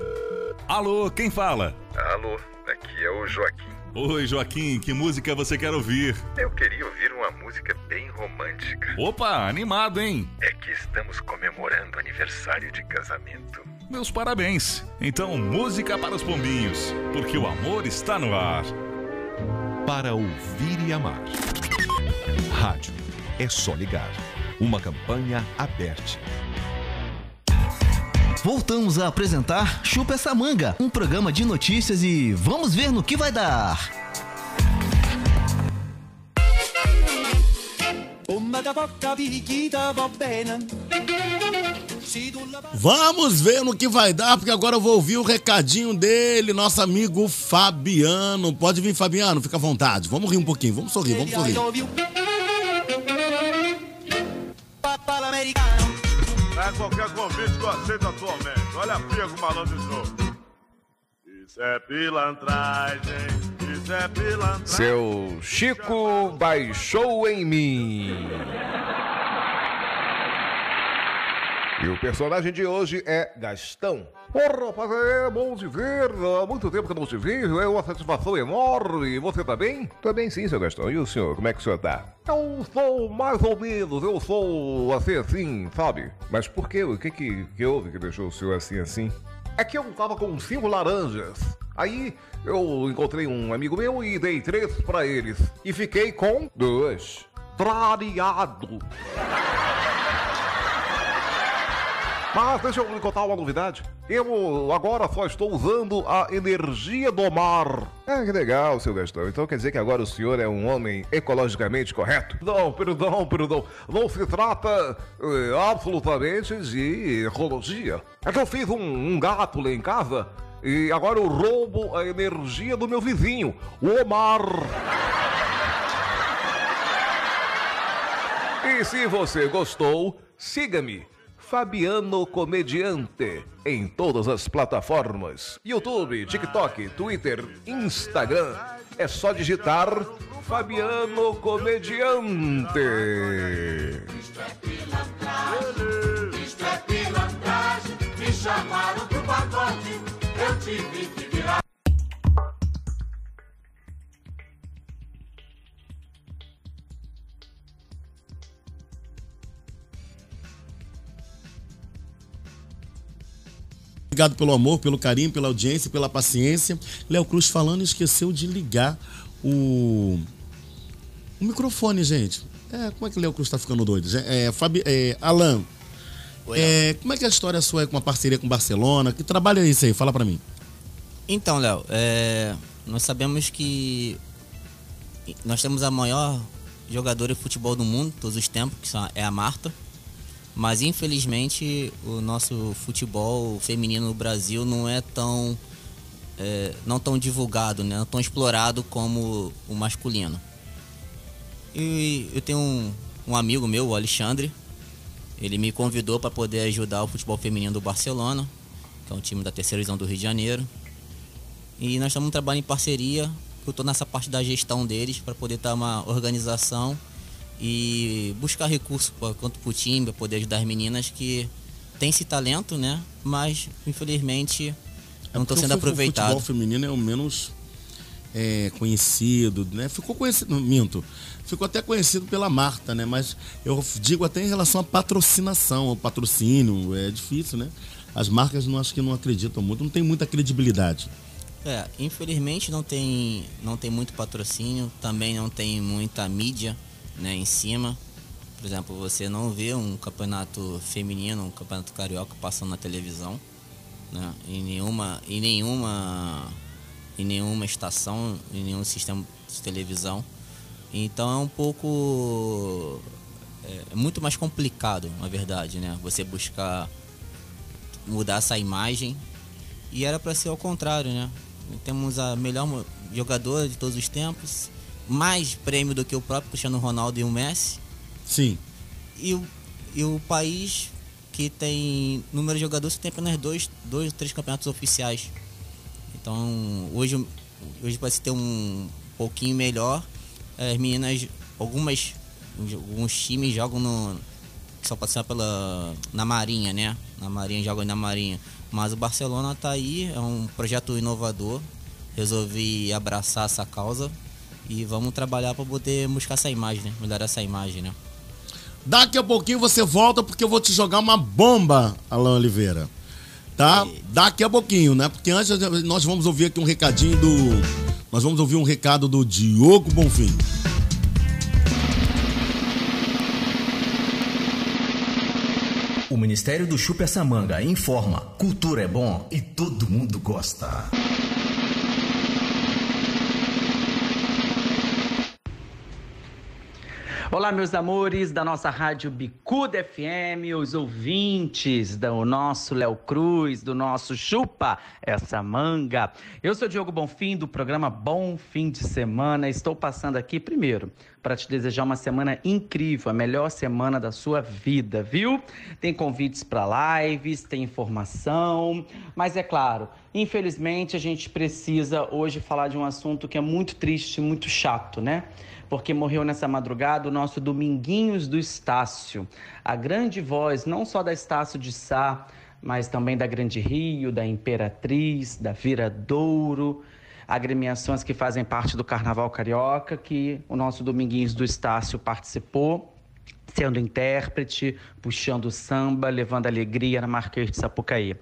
Alô, quem fala? Alô, aqui é o Joaquim. Oi, Joaquim, que música você quer ouvir? Eu queria ouvir uma música bem romântica. Opa, animado, hein? É que estamos comemorando aniversário de casamento. Meus parabéns. Então, música para os pombinhos, porque o amor está no ar. Para ouvir e amar. Rádio. É só ligar. Uma campanha aberta. Voltamos a apresentar Chupa essa manga, um programa de notícias e vamos ver no que vai dar. Vamos ver no que vai dar, porque agora eu vou ouvir o recadinho dele, nosso amigo Fabiano. Pode vir, Fabiano, fica à vontade. Vamos rir um pouquinho, vamos sorrir, vamos sorrir. É qualquer convite que eu aceito atualmente. Olha a Piego Malandro de. Isso é pilantragem, isso é pilantragem. Seu Chico baixou em mim. E o personagem de hoje é Gastão. Ô rapaz, é bom te ver. Há muito tempo que não te vejo. É uma satisfação enorme. Você tá bem? Tô bem sim, seu Gastão. E o senhor, como é que o senhor tá? Eu sou mais ou menos. Eu sou assim, assim, sabe? Mas por quê? O que que, que houve que deixou o senhor assim, assim? É que eu tava com cinco laranjas. Aí eu encontrei um amigo meu e dei três pra eles. E fiquei com duas. Trariado. Mas deixa eu lhe contar uma novidade. Eu agora só estou usando a energia do mar. Ah, que legal, seu Gastão. Então quer dizer que agora o senhor é um homem ecologicamente correto? Não, perdão, perdão. Não se trata eh, absolutamente de ecologia. É que eu fiz um, um gato lá em casa e agora eu roubo a energia do meu vizinho, o Omar. E se você gostou, siga-me. Fabiano Comediante em todas as plataformas: YouTube, TikTok, Twitter, Instagram. É só digitar Fabiano Comediante. Isto é pilantragem, me chamaram pro pagode, eu tive que Obrigado pelo amor, pelo carinho, pela audiência, pela paciência. Léo Cruz falando esqueceu de ligar o, o microfone, gente. É, como é que o Léo Cruz tá ficando doido? É, Fabi, é, Alan, é, como é que é a história sua é com a parceria com Barcelona? Que trabalho é isso aí? Fala pra mim. Então, Léo, é, nós sabemos que nós temos a maior jogadora de futebol do mundo, todos os tempos, que é a Marta. Mas infelizmente o nosso futebol feminino no Brasil não é tão é, não tão divulgado, né? não tão explorado como o masculino. E eu tenho um, um amigo meu, o Alexandre, ele me convidou para poder ajudar o futebol feminino do Barcelona, que é um time da terceira divisão do Rio de Janeiro. E nós estamos trabalhando em parceria, eu estou nessa parte da gestão deles para poder estar uma organização e buscar recursos pra, quanto para o time, para poder ajudar as meninas que têm esse talento, né? Mas infelizmente não estão Porque sendo o fu- O futebol feminino é o menos é, conhecido, né? Ficou conhecido, minto, ficou até conhecido pela Marta, né? Mas eu digo até em relação à patrocinação, ao patrocínio, é difícil, né? As marcas não acho que não acreditam muito, não tem muita credibilidade. É, infelizmente não tem, não tem muito patrocínio, também não tem muita mídia né, em cima. Por exemplo, você não vê um campeonato feminino, um campeonato carioca passando na televisão, né, em nenhuma, em nenhuma, em nenhuma estação, em nenhum sistema de televisão. Então é um pouco, é, é muito mais complicado, na verdade, né, você buscar mudar essa imagem e era para ser ao contrário, né? Temos a melhor jogadora de todos os tempos, mais prêmio do que o próprio Cristiano Ronaldo e o Messi. Sim. E o, e o país que tem número de jogadores que tem apenas dois, dois três campeonatos oficiais. Então, hoje, hoje para se ter um pouquinho melhor, as meninas, algumas, alguns times jogam no, só passar pela na Marinha, né? Na Marinha jogam na Marinha. Mas o Barcelona tá aí, é um projeto inovador. Resolvi abraçar essa causa E vamos trabalhar para poder buscar essa imagem, né? Melhorar essa imagem, né? Daqui a pouquinho você volta porque eu vou te jogar uma bomba, Alain Oliveira. Tá? Daqui a pouquinho, né? Porque antes nós vamos ouvir aqui um recadinho do. Nós vamos ouvir um recado do Diogo Bonfim. O Ministério do Chupa essa manga informa: cultura é bom e todo mundo gosta. Olá, meus amores da nossa rádio Bicuda FM, os ouvintes do nosso Léo Cruz, do nosso Chupa essa manga. Eu sou Diogo Bonfim, do programa Bom Fim de Semana. Estou passando aqui primeiro para te desejar uma semana incrível, a melhor semana da sua vida, viu? Tem convites para lives, tem informação, mas é claro, infelizmente a gente precisa hoje falar de um assunto que é muito triste, muito chato, né? Porque morreu nessa madrugada o nosso Dominguinhos do Estácio, a grande voz não só da Estácio de Sá, mas também da Grande Rio, da Imperatriz, da Viradouro, agremiações que fazem parte do Carnaval Carioca, que o nosso Dominguinhos do Estácio participou sendo intérprete, puxando samba, levando alegria na Marquês de Sapucaí.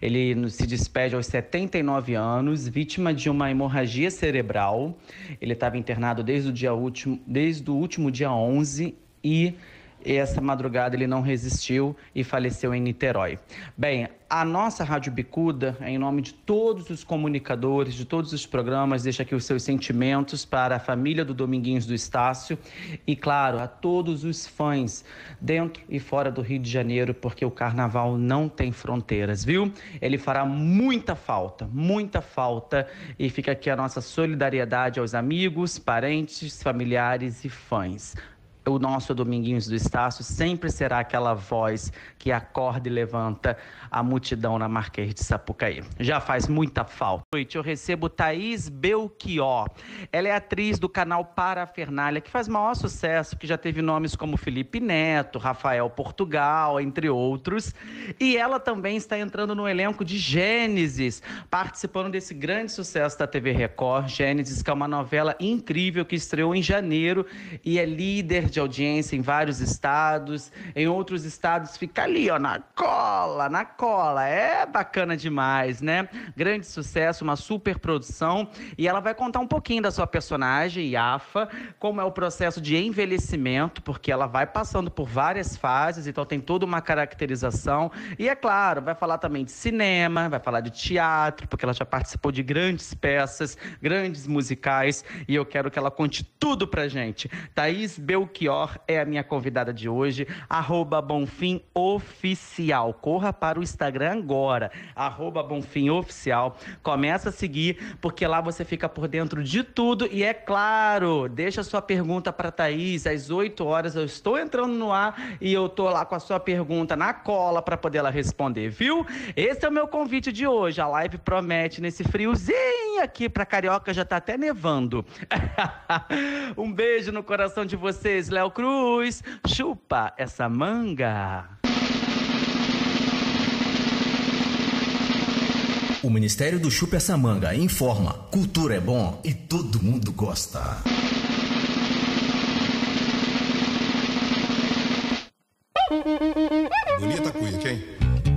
Ele se despede aos 79 anos, vítima de uma hemorragia cerebral. Ele estava internado desde o dia último, desde o último dia 11 e essa madrugada ele não resistiu e faleceu em Niterói. Bem, a nossa Rádio Bicuda, em nome de todos os comunicadores, de todos os programas, deixa aqui os seus sentimentos para a família do Dominguinhos do Estácio e, claro, a todos os fãs dentro e fora do Rio de Janeiro, porque o carnaval não tem fronteiras, viu? Ele fará muita falta, muita falta e fica aqui a nossa solidariedade aos amigos, parentes, familiares e fãs o nosso Dominguinhos do Estácio sempre será aquela voz que acorda e levanta a multidão na Marquês de Sapucaí. Já faz muita falta. Noite eu recebo Thaís Belchior. Ela é atriz do canal Parafernália, que faz maior sucesso, que já teve nomes como Felipe Neto, Rafael Portugal, entre outros. E ela também está entrando no elenco de Gênesis, participando desse grande sucesso da TV Record. Gênesis, que é uma novela incrível que estreou em janeiro e é líder de audiência em vários estados. Em outros estados fica ali, ó, na cola, na cola. É bacana demais, né? Grande sucesso, uma super produção. E ela vai contar um pouquinho da sua personagem, Yafa, como é o processo de envelhecimento, porque ela vai passando por várias fases, então tem toda uma caracterização. E é claro, vai falar também de cinema, vai falar de teatro, porque ela já participou de grandes peças, grandes musicais. E eu quero que ela conte tudo pra gente. Thaís Belchior é a minha convidada de hoje, arroba Bonfim Oficial. Corra para o Instagram agora, arroba Bonfim Oficial. Começa a seguir, porque lá você fica por dentro de tudo. E é claro, deixa sua pergunta para Thaís. Às 8 horas eu estou entrando no ar e eu tô lá com a sua pergunta na cola para poder ela responder, viu? Esse é o meu convite de hoje. A live promete nesse friozinho aqui para Carioca, já tá até nevando. um beijo no coração de vocês, Léo Cruz. Chupa essa manga. O Ministério do Chupa essa manga informa: cultura é bom e todo mundo gosta. Bonita a cuíca, hein?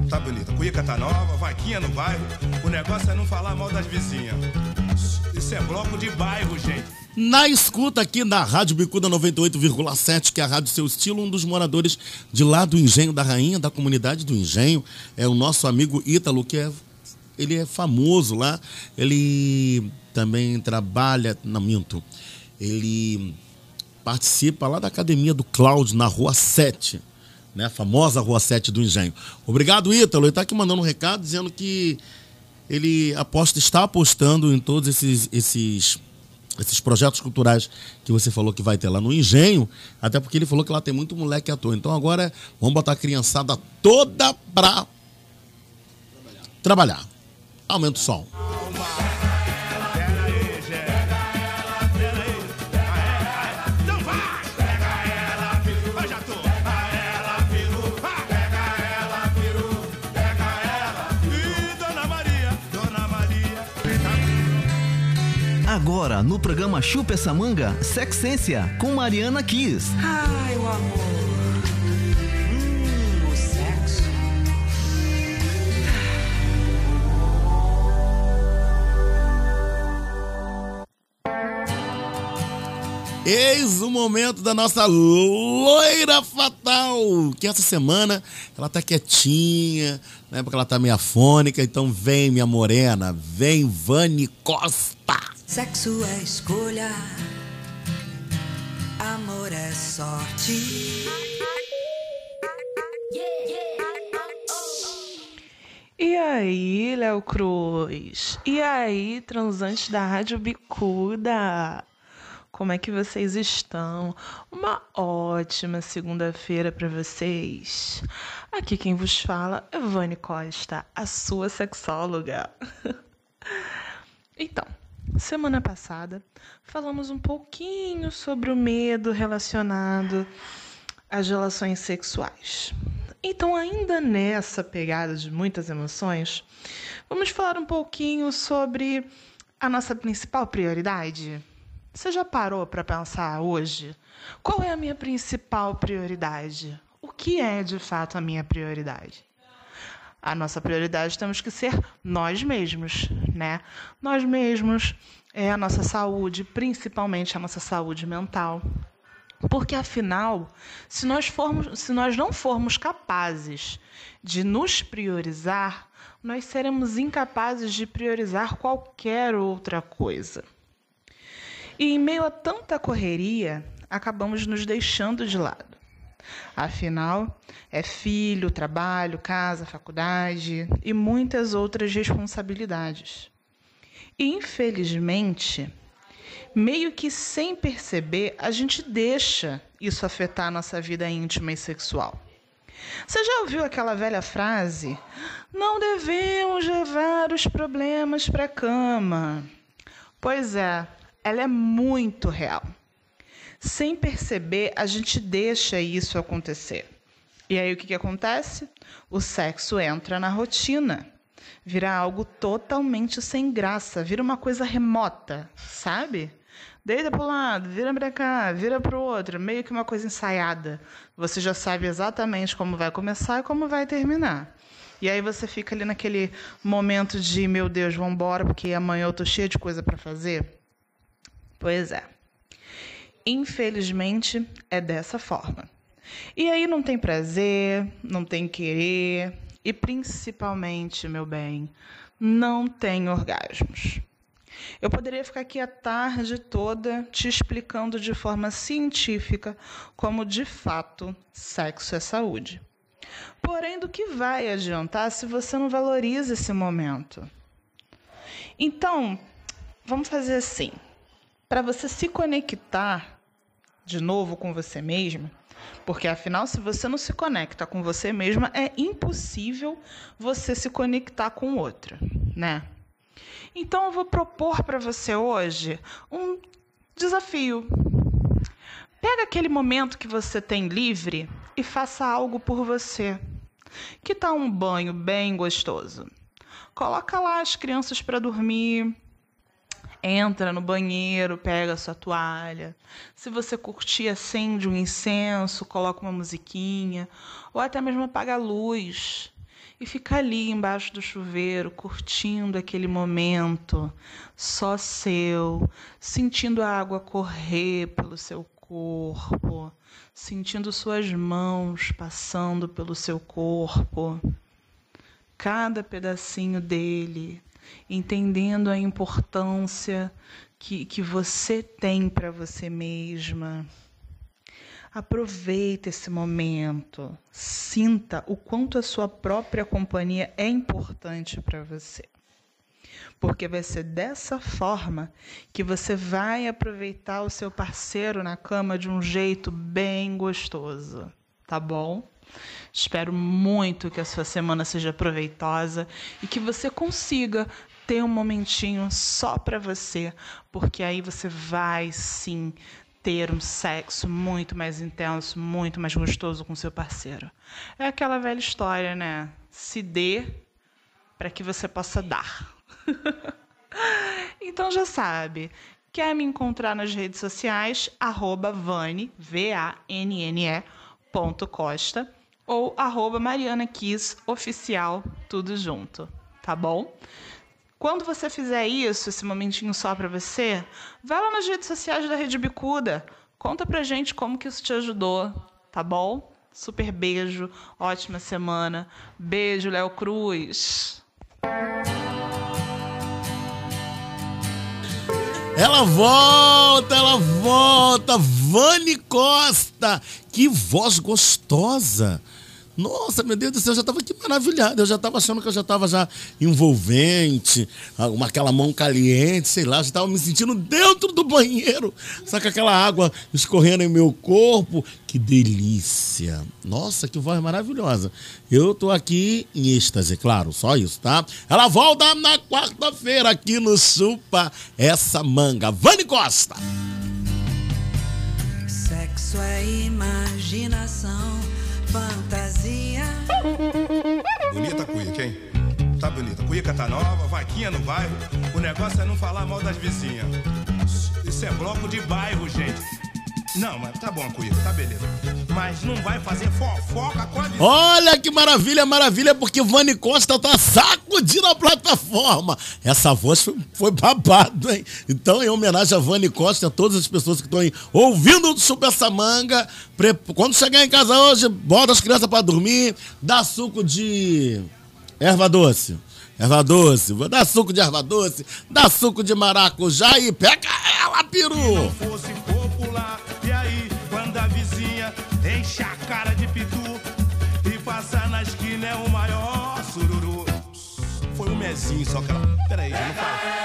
Tá bonita. Cuíca tá nova, vaquinha no bairro. O negócio é não falar mal das vizinhas. Isso é bloco de bairro, gente. Na escuta aqui na Rádio Bicuda 98,7, que é a Rádio Seu Estilo, um dos moradores de lá do Engenho da Rainha, da comunidade do Engenho, é o nosso amigo Ítalo, que é ele é famoso lá. Ele também trabalha, não minto, ele participa lá da academia do Cláudio, na Rua 7, né? A famosa Rua 7 do Engenho. Obrigado, Ítalo. Ele está aqui mandando um recado dizendo que ele aposta, está apostando em todos esses, esses, esses projetos culturais que você falou que vai ter lá no Engenho, até porque ele falou que lá tem muito moleque ator. Então agora vamos botar a criançada toda pra trabalhar. Aumenta o som. Agora, no programa Chupa essa manga, Sexência, com Mariana Kiss. Ai, o amor. Hum, o sexo. Eis o momento da nossa loira fatal, que essa semana ela tá quietinha, né? Porque ela tá meio afônica, então vem minha morena, vem Vani Costa. Sexo é escolha. Amor é sorte. E aí, Léo Cruz? E aí, transantes da Rádio Bicuda? Como é que vocês estão? Uma ótima segunda-feira para vocês. Aqui quem vos fala é Vani Costa, a sua sexóloga. então, semana passada falamos um pouquinho sobre o medo relacionado às relações sexuais. Então, ainda nessa pegada de muitas emoções, vamos falar um pouquinho sobre a nossa principal prioridade. Você já parou para pensar hoje? Qual é a minha principal prioridade? O que é de fato a minha prioridade? A nossa prioridade temos que ser nós mesmos, né? Nós mesmos, é a nossa saúde, principalmente a nossa saúde mental. Porque afinal, se nós, formos, se nós não formos capazes de nos priorizar, nós seremos incapazes de priorizar qualquer outra coisa. E em meio a tanta correria, acabamos nos deixando de lado. Afinal, é filho, trabalho, casa, faculdade e muitas outras responsabilidades. E infelizmente, meio que sem perceber, a gente deixa isso afetar nossa vida íntima e sexual. Você já ouviu aquela velha frase? Não devemos levar os problemas para a cama. Pois é, ela é muito real. Sem perceber, a gente deixa isso acontecer. E aí o que, que acontece? O sexo entra na rotina. Vira algo totalmente sem graça, vira uma coisa remota, sabe? Deita para um lado, vira para cá, vira para o outro, meio que uma coisa ensaiada. Você já sabe exatamente como vai começar e como vai terminar. E aí você fica ali naquele momento de, meu Deus, vamos embora, porque amanhã eu tô cheia de coisa para fazer. Pois é. Infelizmente, é dessa forma. E aí não tem prazer, não tem querer e principalmente, meu bem, não tem orgasmos. Eu poderia ficar aqui a tarde toda te explicando de forma científica como de fato sexo é saúde. Porém, do que vai adiantar se você não valoriza esse momento? Então, vamos fazer assim para você se conectar de novo com você mesma, porque afinal, se você não se conecta com você mesma, é impossível você se conectar com outra, né? Então eu vou propor para você hoje um desafio. Pega aquele momento que você tem livre e faça algo por você. Que tal um banho bem gostoso? Coloca lá as crianças para dormir, entra no banheiro, pega a sua toalha. Se você curtir, acende um incenso, coloca uma musiquinha, ou até mesmo apaga a luz e fica ali embaixo do chuveiro, curtindo aquele momento só seu, sentindo a água correr pelo seu corpo, sentindo suas mãos passando pelo seu corpo, cada pedacinho dele entendendo a importância que, que você tem para você mesma. Aproveite esse momento, sinta o quanto a sua própria companhia é importante para você. Porque vai ser dessa forma que você vai aproveitar o seu parceiro na cama de um jeito bem gostoso, tá bom? Espero muito que a sua semana seja proveitosa e que você consiga ter um momentinho só para você, porque aí você vai sim ter um sexo muito mais intenso, muito mais gostoso com seu parceiro. É aquela velha história, né? Se dê para que você possa dar. Então já sabe. Quer me encontrar nas redes sociais? Arroba V-A-N-N-E, ponto Costa, ou arroba Mariana Kiss Oficial, tudo junto, tá bom? Quando você fizer isso, esse momentinho só para você, vai lá nas redes sociais da Rede Bicuda. Conta pra gente como que isso te ajudou, tá bom? Super beijo, ótima semana. Beijo, Léo Cruz. Ela volta, ela volta. Vani Costa. Que voz gostosa. Nossa, meu Deus do céu, eu já estava aqui maravilhado. Eu já estava achando que eu já estava já envolvente, uma, aquela mão caliente, sei lá, eu já estava me sentindo dentro do banheiro, saca aquela água escorrendo em meu corpo. Que delícia! Nossa, que voz maravilhosa. Eu tô aqui em êxtase, claro, só isso, tá? Ela volta na quarta-feira aqui no Chupa essa manga. Vani Costa! Sexo é imaginação, fantasia. Bonita a cuíca, hein? Tá bonita. Cuíca tá nova, vaquinha no bairro. O negócio é não falar mal das vizinhas. Isso é bloco de bairro, gente. Não, mas tá bom, cuíca, tá beleza. Mas não vai fazer fofoca com a vizinha. Olha que maravilha, maravilha, porque Vani Costa tá sacudindo a plataforma. Essa voz foi, foi babado, hein? Então, em homenagem a Vani Costa e a todas as pessoas que estão aí ouvindo o Super essa manga, quando chegar em casa hoje, bota as crianças pra dormir, dá suco de erva doce. Erva doce, vou dar suco de erva doce, dá suco de maracujá e pega ela, peru! fosse popular. Foi mezinho só que ela. Peraí, já não fala.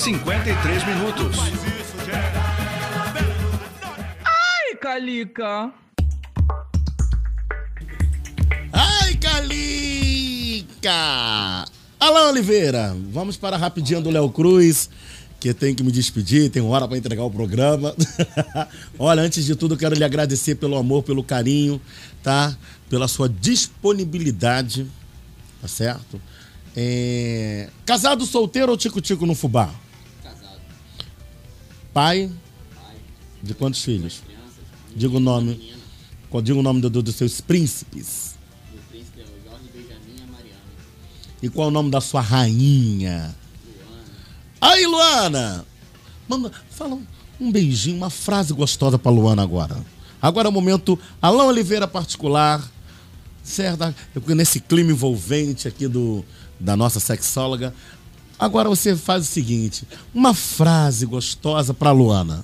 53 minutos. Ai, Calica. Ai, Calica! Alain Oliveira, vamos para a rapidinha do Léo Cruz, que tem que me despedir, tem hora para entregar o programa. Olha, antes de tudo, eu quero lhe agradecer pelo amor, pelo carinho, tá? Pela sua disponibilidade, tá certo? É, Casado, solteiro ou tico-tico no fubá? Pai? De quantos filhos? Diga o nome. Diga o nome do- do- dos seus príncipes. E qual é o nome da sua rainha? Aí, Luana! Manda, fala um, um beijinho, uma frase gostosa pra Luana agora. Agora é o momento Alain Oliveira particular, certo? Nesse clima envolvente aqui do, da nossa sexóloga. Agora você faz o seguinte, uma frase gostosa pra Luana.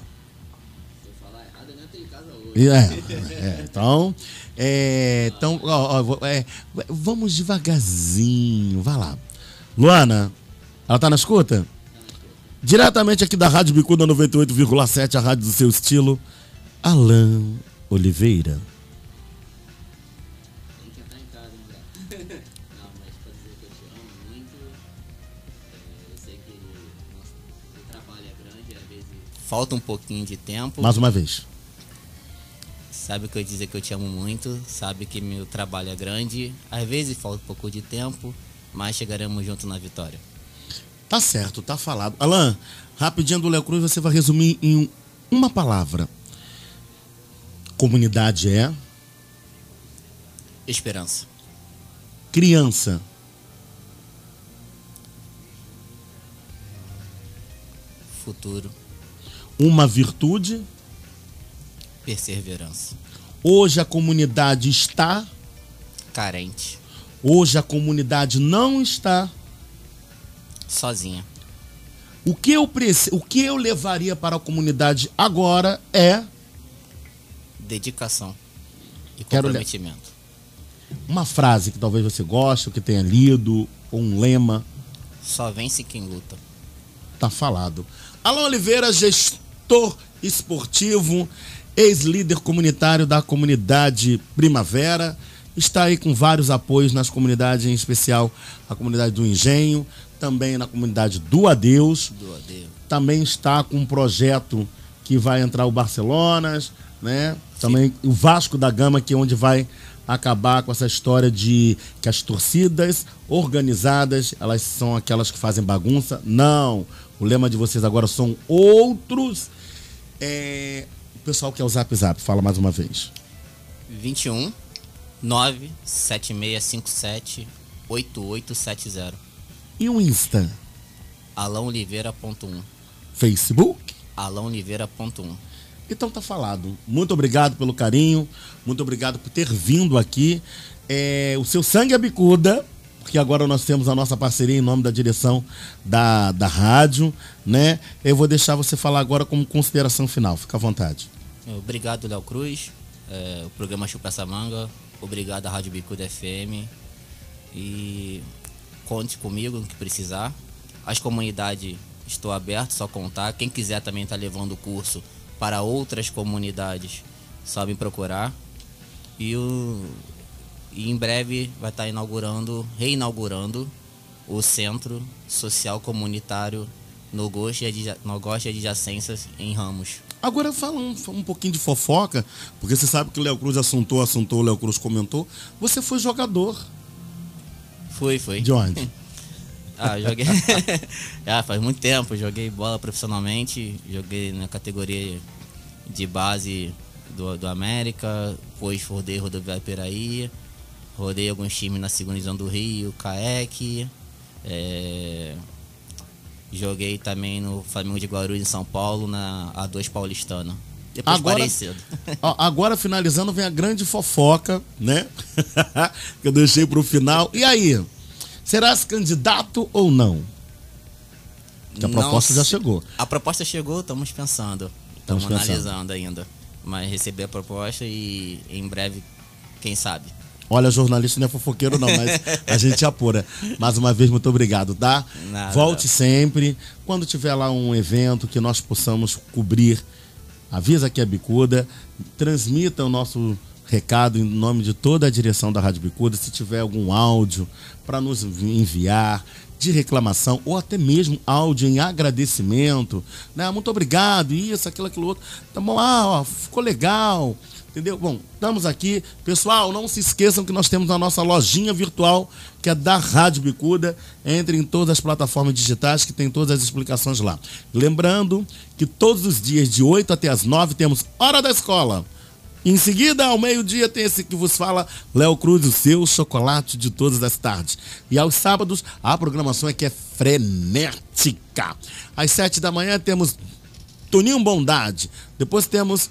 É, é, então, é, então ó, ó, é, vamos devagarzinho, vai lá. Luana, ela tá na escuta? Diretamente aqui da Rádio Bicuda 98,7, a rádio do seu estilo, Alain Oliveira. Falta um pouquinho de tempo. Mais uma vez. Sabe que eu dizer que eu te amo muito, sabe que meu trabalho é grande, às vezes falta um pouco de tempo, mas chegaremos juntos na vitória. Tá certo, tá falado. Alain, rapidinho do Léo Cruz, você vai resumir em uma palavra. Comunidade é Esperança. criança. Futuro. Uma virtude. Perseverança. Hoje a comunidade está carente. Hoje a comunidade não está sozinha. O que eu preci... o que eu levaria para a comunidade agora é dedicação e comprometimento. Uma frase que talvez você goste, ou que tenha lido, ou um lema. Só vence quem luta. Tá falado. Alan Oliveira, gestor esportivo, ex-líder comunitário da comunidade Primavera, está aí com vários apoios nas comunidades, em especial a comunidade do Engenho, também na comunidade do Adeus. Do Adeus. Também está com um projeto que vai entrar o Barcelonas, né? Também o Vasco da Gama, que é onde vai acabar com essa história de que as torcidas organizadas, elas são aquelas que fazem bagunça. Não. O lema de vocês agora são outros. É... O pessoal quer o Zap Zap, fala mais uma vez. 21 97657 8870. E o Insta? alãoliveira.1 Facebook? alãoliveira.1 Então tá falado. Muito obrigado pelo carinho, muito obrigado por ter vindo aqui. É, o seu sangue é bicuda, porque agora nós temos a nossa parceria em nome da direção da, da rádio, né? Eu vou deixar você falar agora como consideração final. Fica à vontade. Obrigado, Léo Cruz. É, o programa Chupa essa manga. Obrigado à Rádio Bicuda FM. E conte comigo no que precisar. As comunidades estou aberto, só contar. Quem quiser também estar tá levando o curso para outras comunidades, só me procurar. E, o, e em breve vai estar tá inaugurando, reinaugurando o Centro Social Comunitário no Gosto e, Adjacências em Ramos. Agora fala um, um pouquinho de fofoca, porque você sabe que o Léo Cruz assuntou, assuntou, o Léo Cruz comentou. Você foi jogador. Foi, foi. De onde? ah, joguei. ah, faz muito tempo. Joguei bola profissionalmente. Joguei na categoria de base do, do América. Depois rodei Rodoviário Peraí. Rodei alguns times na segunda divisão do Rio, CAEC. É... Joguei também no Flamengo de Guarulhos em São Paulo, na A2 Paulistana. Depois agora, cedo. agora, finalizando, vem a grande fofoca, né? que eu deixei pro final. E aí? Serás candidato ou não? Que a proposta não, já chegou. A proposta chegou, estamos pensando. Estamos analisando ainda. Mas recebi a proposta e em breve, quem sabe? Olha, jornalista não é fofoqueiro não, mas a gente apura. Mais uma vez, muito obrigado, tá? Nada. Volte sempre. Quando tiver lá um evento que nós possamos cobrir, avisa que é Bicuda, transmita o nosso recado em nome de toda a direção da Rádio Bicuda. Se tiver algum áudio para nos enviar de reclamação ou até mesmo áudio em agradecimento, né? Muito obrigado, isso, aquilo, aquilo outro. Tá bom, ah, ó, ficou legal. Entendeu? Bom, estamos aqui. Pessoal, não se esqueçam que nós temos a nossa lojinha virtual, que é da Rádio Bicuda. Entre em todas as plataformas digitais que tem todas as explicações lá. Lembrando que todos os dias, de 8 até as 9, temos Hora da Escola. Em seguida, ao meio-dia, tem esse que vos fala, Léo Cruz, o seu chocolate de todas as tardes. E aos sábados, a programação é que é frenética. Às sete da manhã, temos Toninho Bondade. Depois temos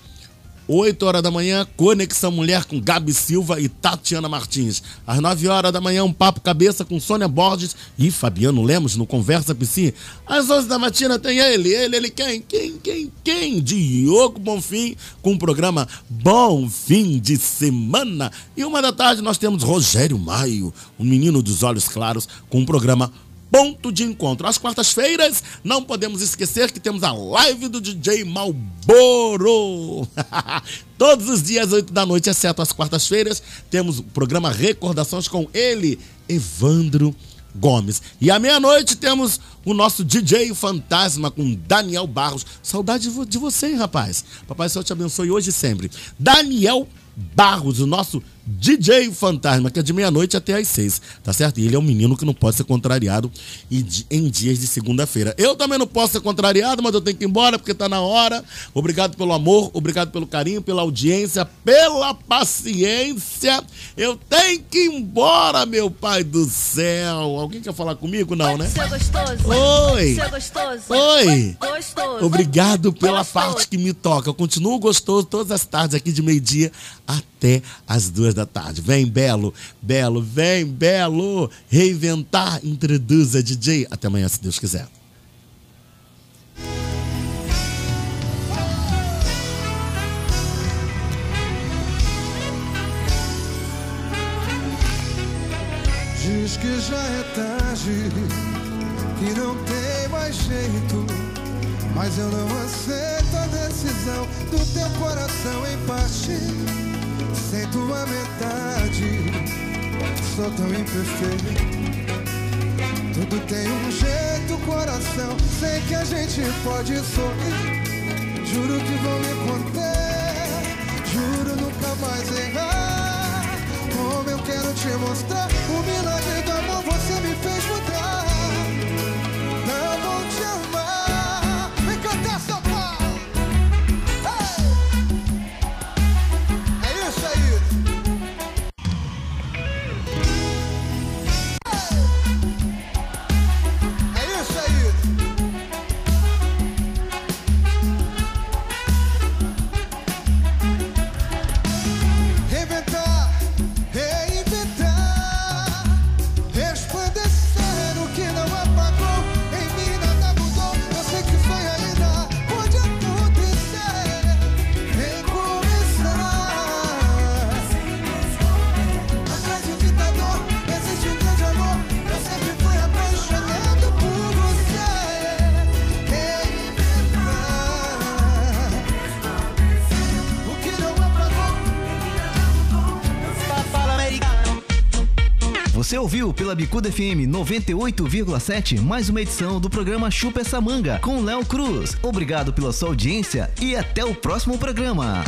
8 horas da manhã, Conexão Mulher com Gabi Silva e Tatiana Martins. Às 9 horas da manhã, um papo cabeça com Sônia Borges e Fabiano Lemos no Conversa PC. Às 11 da matina tem ele, ele, ele quem? Quem, quem, quem? Diogo Bonfim com o programa Bom Fim de Semana. E uma da tarde nós temos Rogério Maio, um menino dos olhos claros, com o programa ponto de encontro. Às quartas-feiras, não podemos esquecer que temos a live do DJ Malboro. Todos os dias, 8 da noite, exceto as quartas-feiras, temos o programa Recordações com ele, Evandro Gomes. E à meia-noite temos o nosso DJ Fantasma com Daniel Barros. Saudade de você, hein, rapaz. Papai Céu te abençoe hoje e sempre. Daniel Barros, o nosso DJ Fantasma, que é de meia-noite até às seis, tá certo? E ele é um menino que não pode ser contrariado em dias de segunda-feira. Eu também não posso ser contrariado, mas eu tenho que ir embora porque tá na hora. Obrigado pelo amor, obrigado pelo carinho, pela audiência, pela paciência. Eu tenho que ir embora, meu pai do céu. Alguém quer falar comigo? Não, né? Oi. Seu gostoso. Oi. Gostoso. Obrigado pela Gostoso. parte que me toca. Eu continuo gostoso todas as tardes aqui de meio-dia até as duas da tarde. Vem, Belo, Belo, vem, Belo. Reinventar, introduza DJ. Até amanhã, se Deus quiser. Diz que já é tarde, que não tem mais jeito. Mas eu não aceito a decisão do teu coração em partir. Sem tua metade, sou tão imperfeito. Tudo tem um jeito, coração. Sei que a gente pode sorrir. Juro que vou me conter. Juro nunca mais errar. Como eu quero te mostrar o milagre do amor você me fez Você ouviu pela Bicuda FM 98,7 mais uma edição do programa Chupa essa manga com Léo Cruz. Obrigado pela sua audiência e até o próximo programa.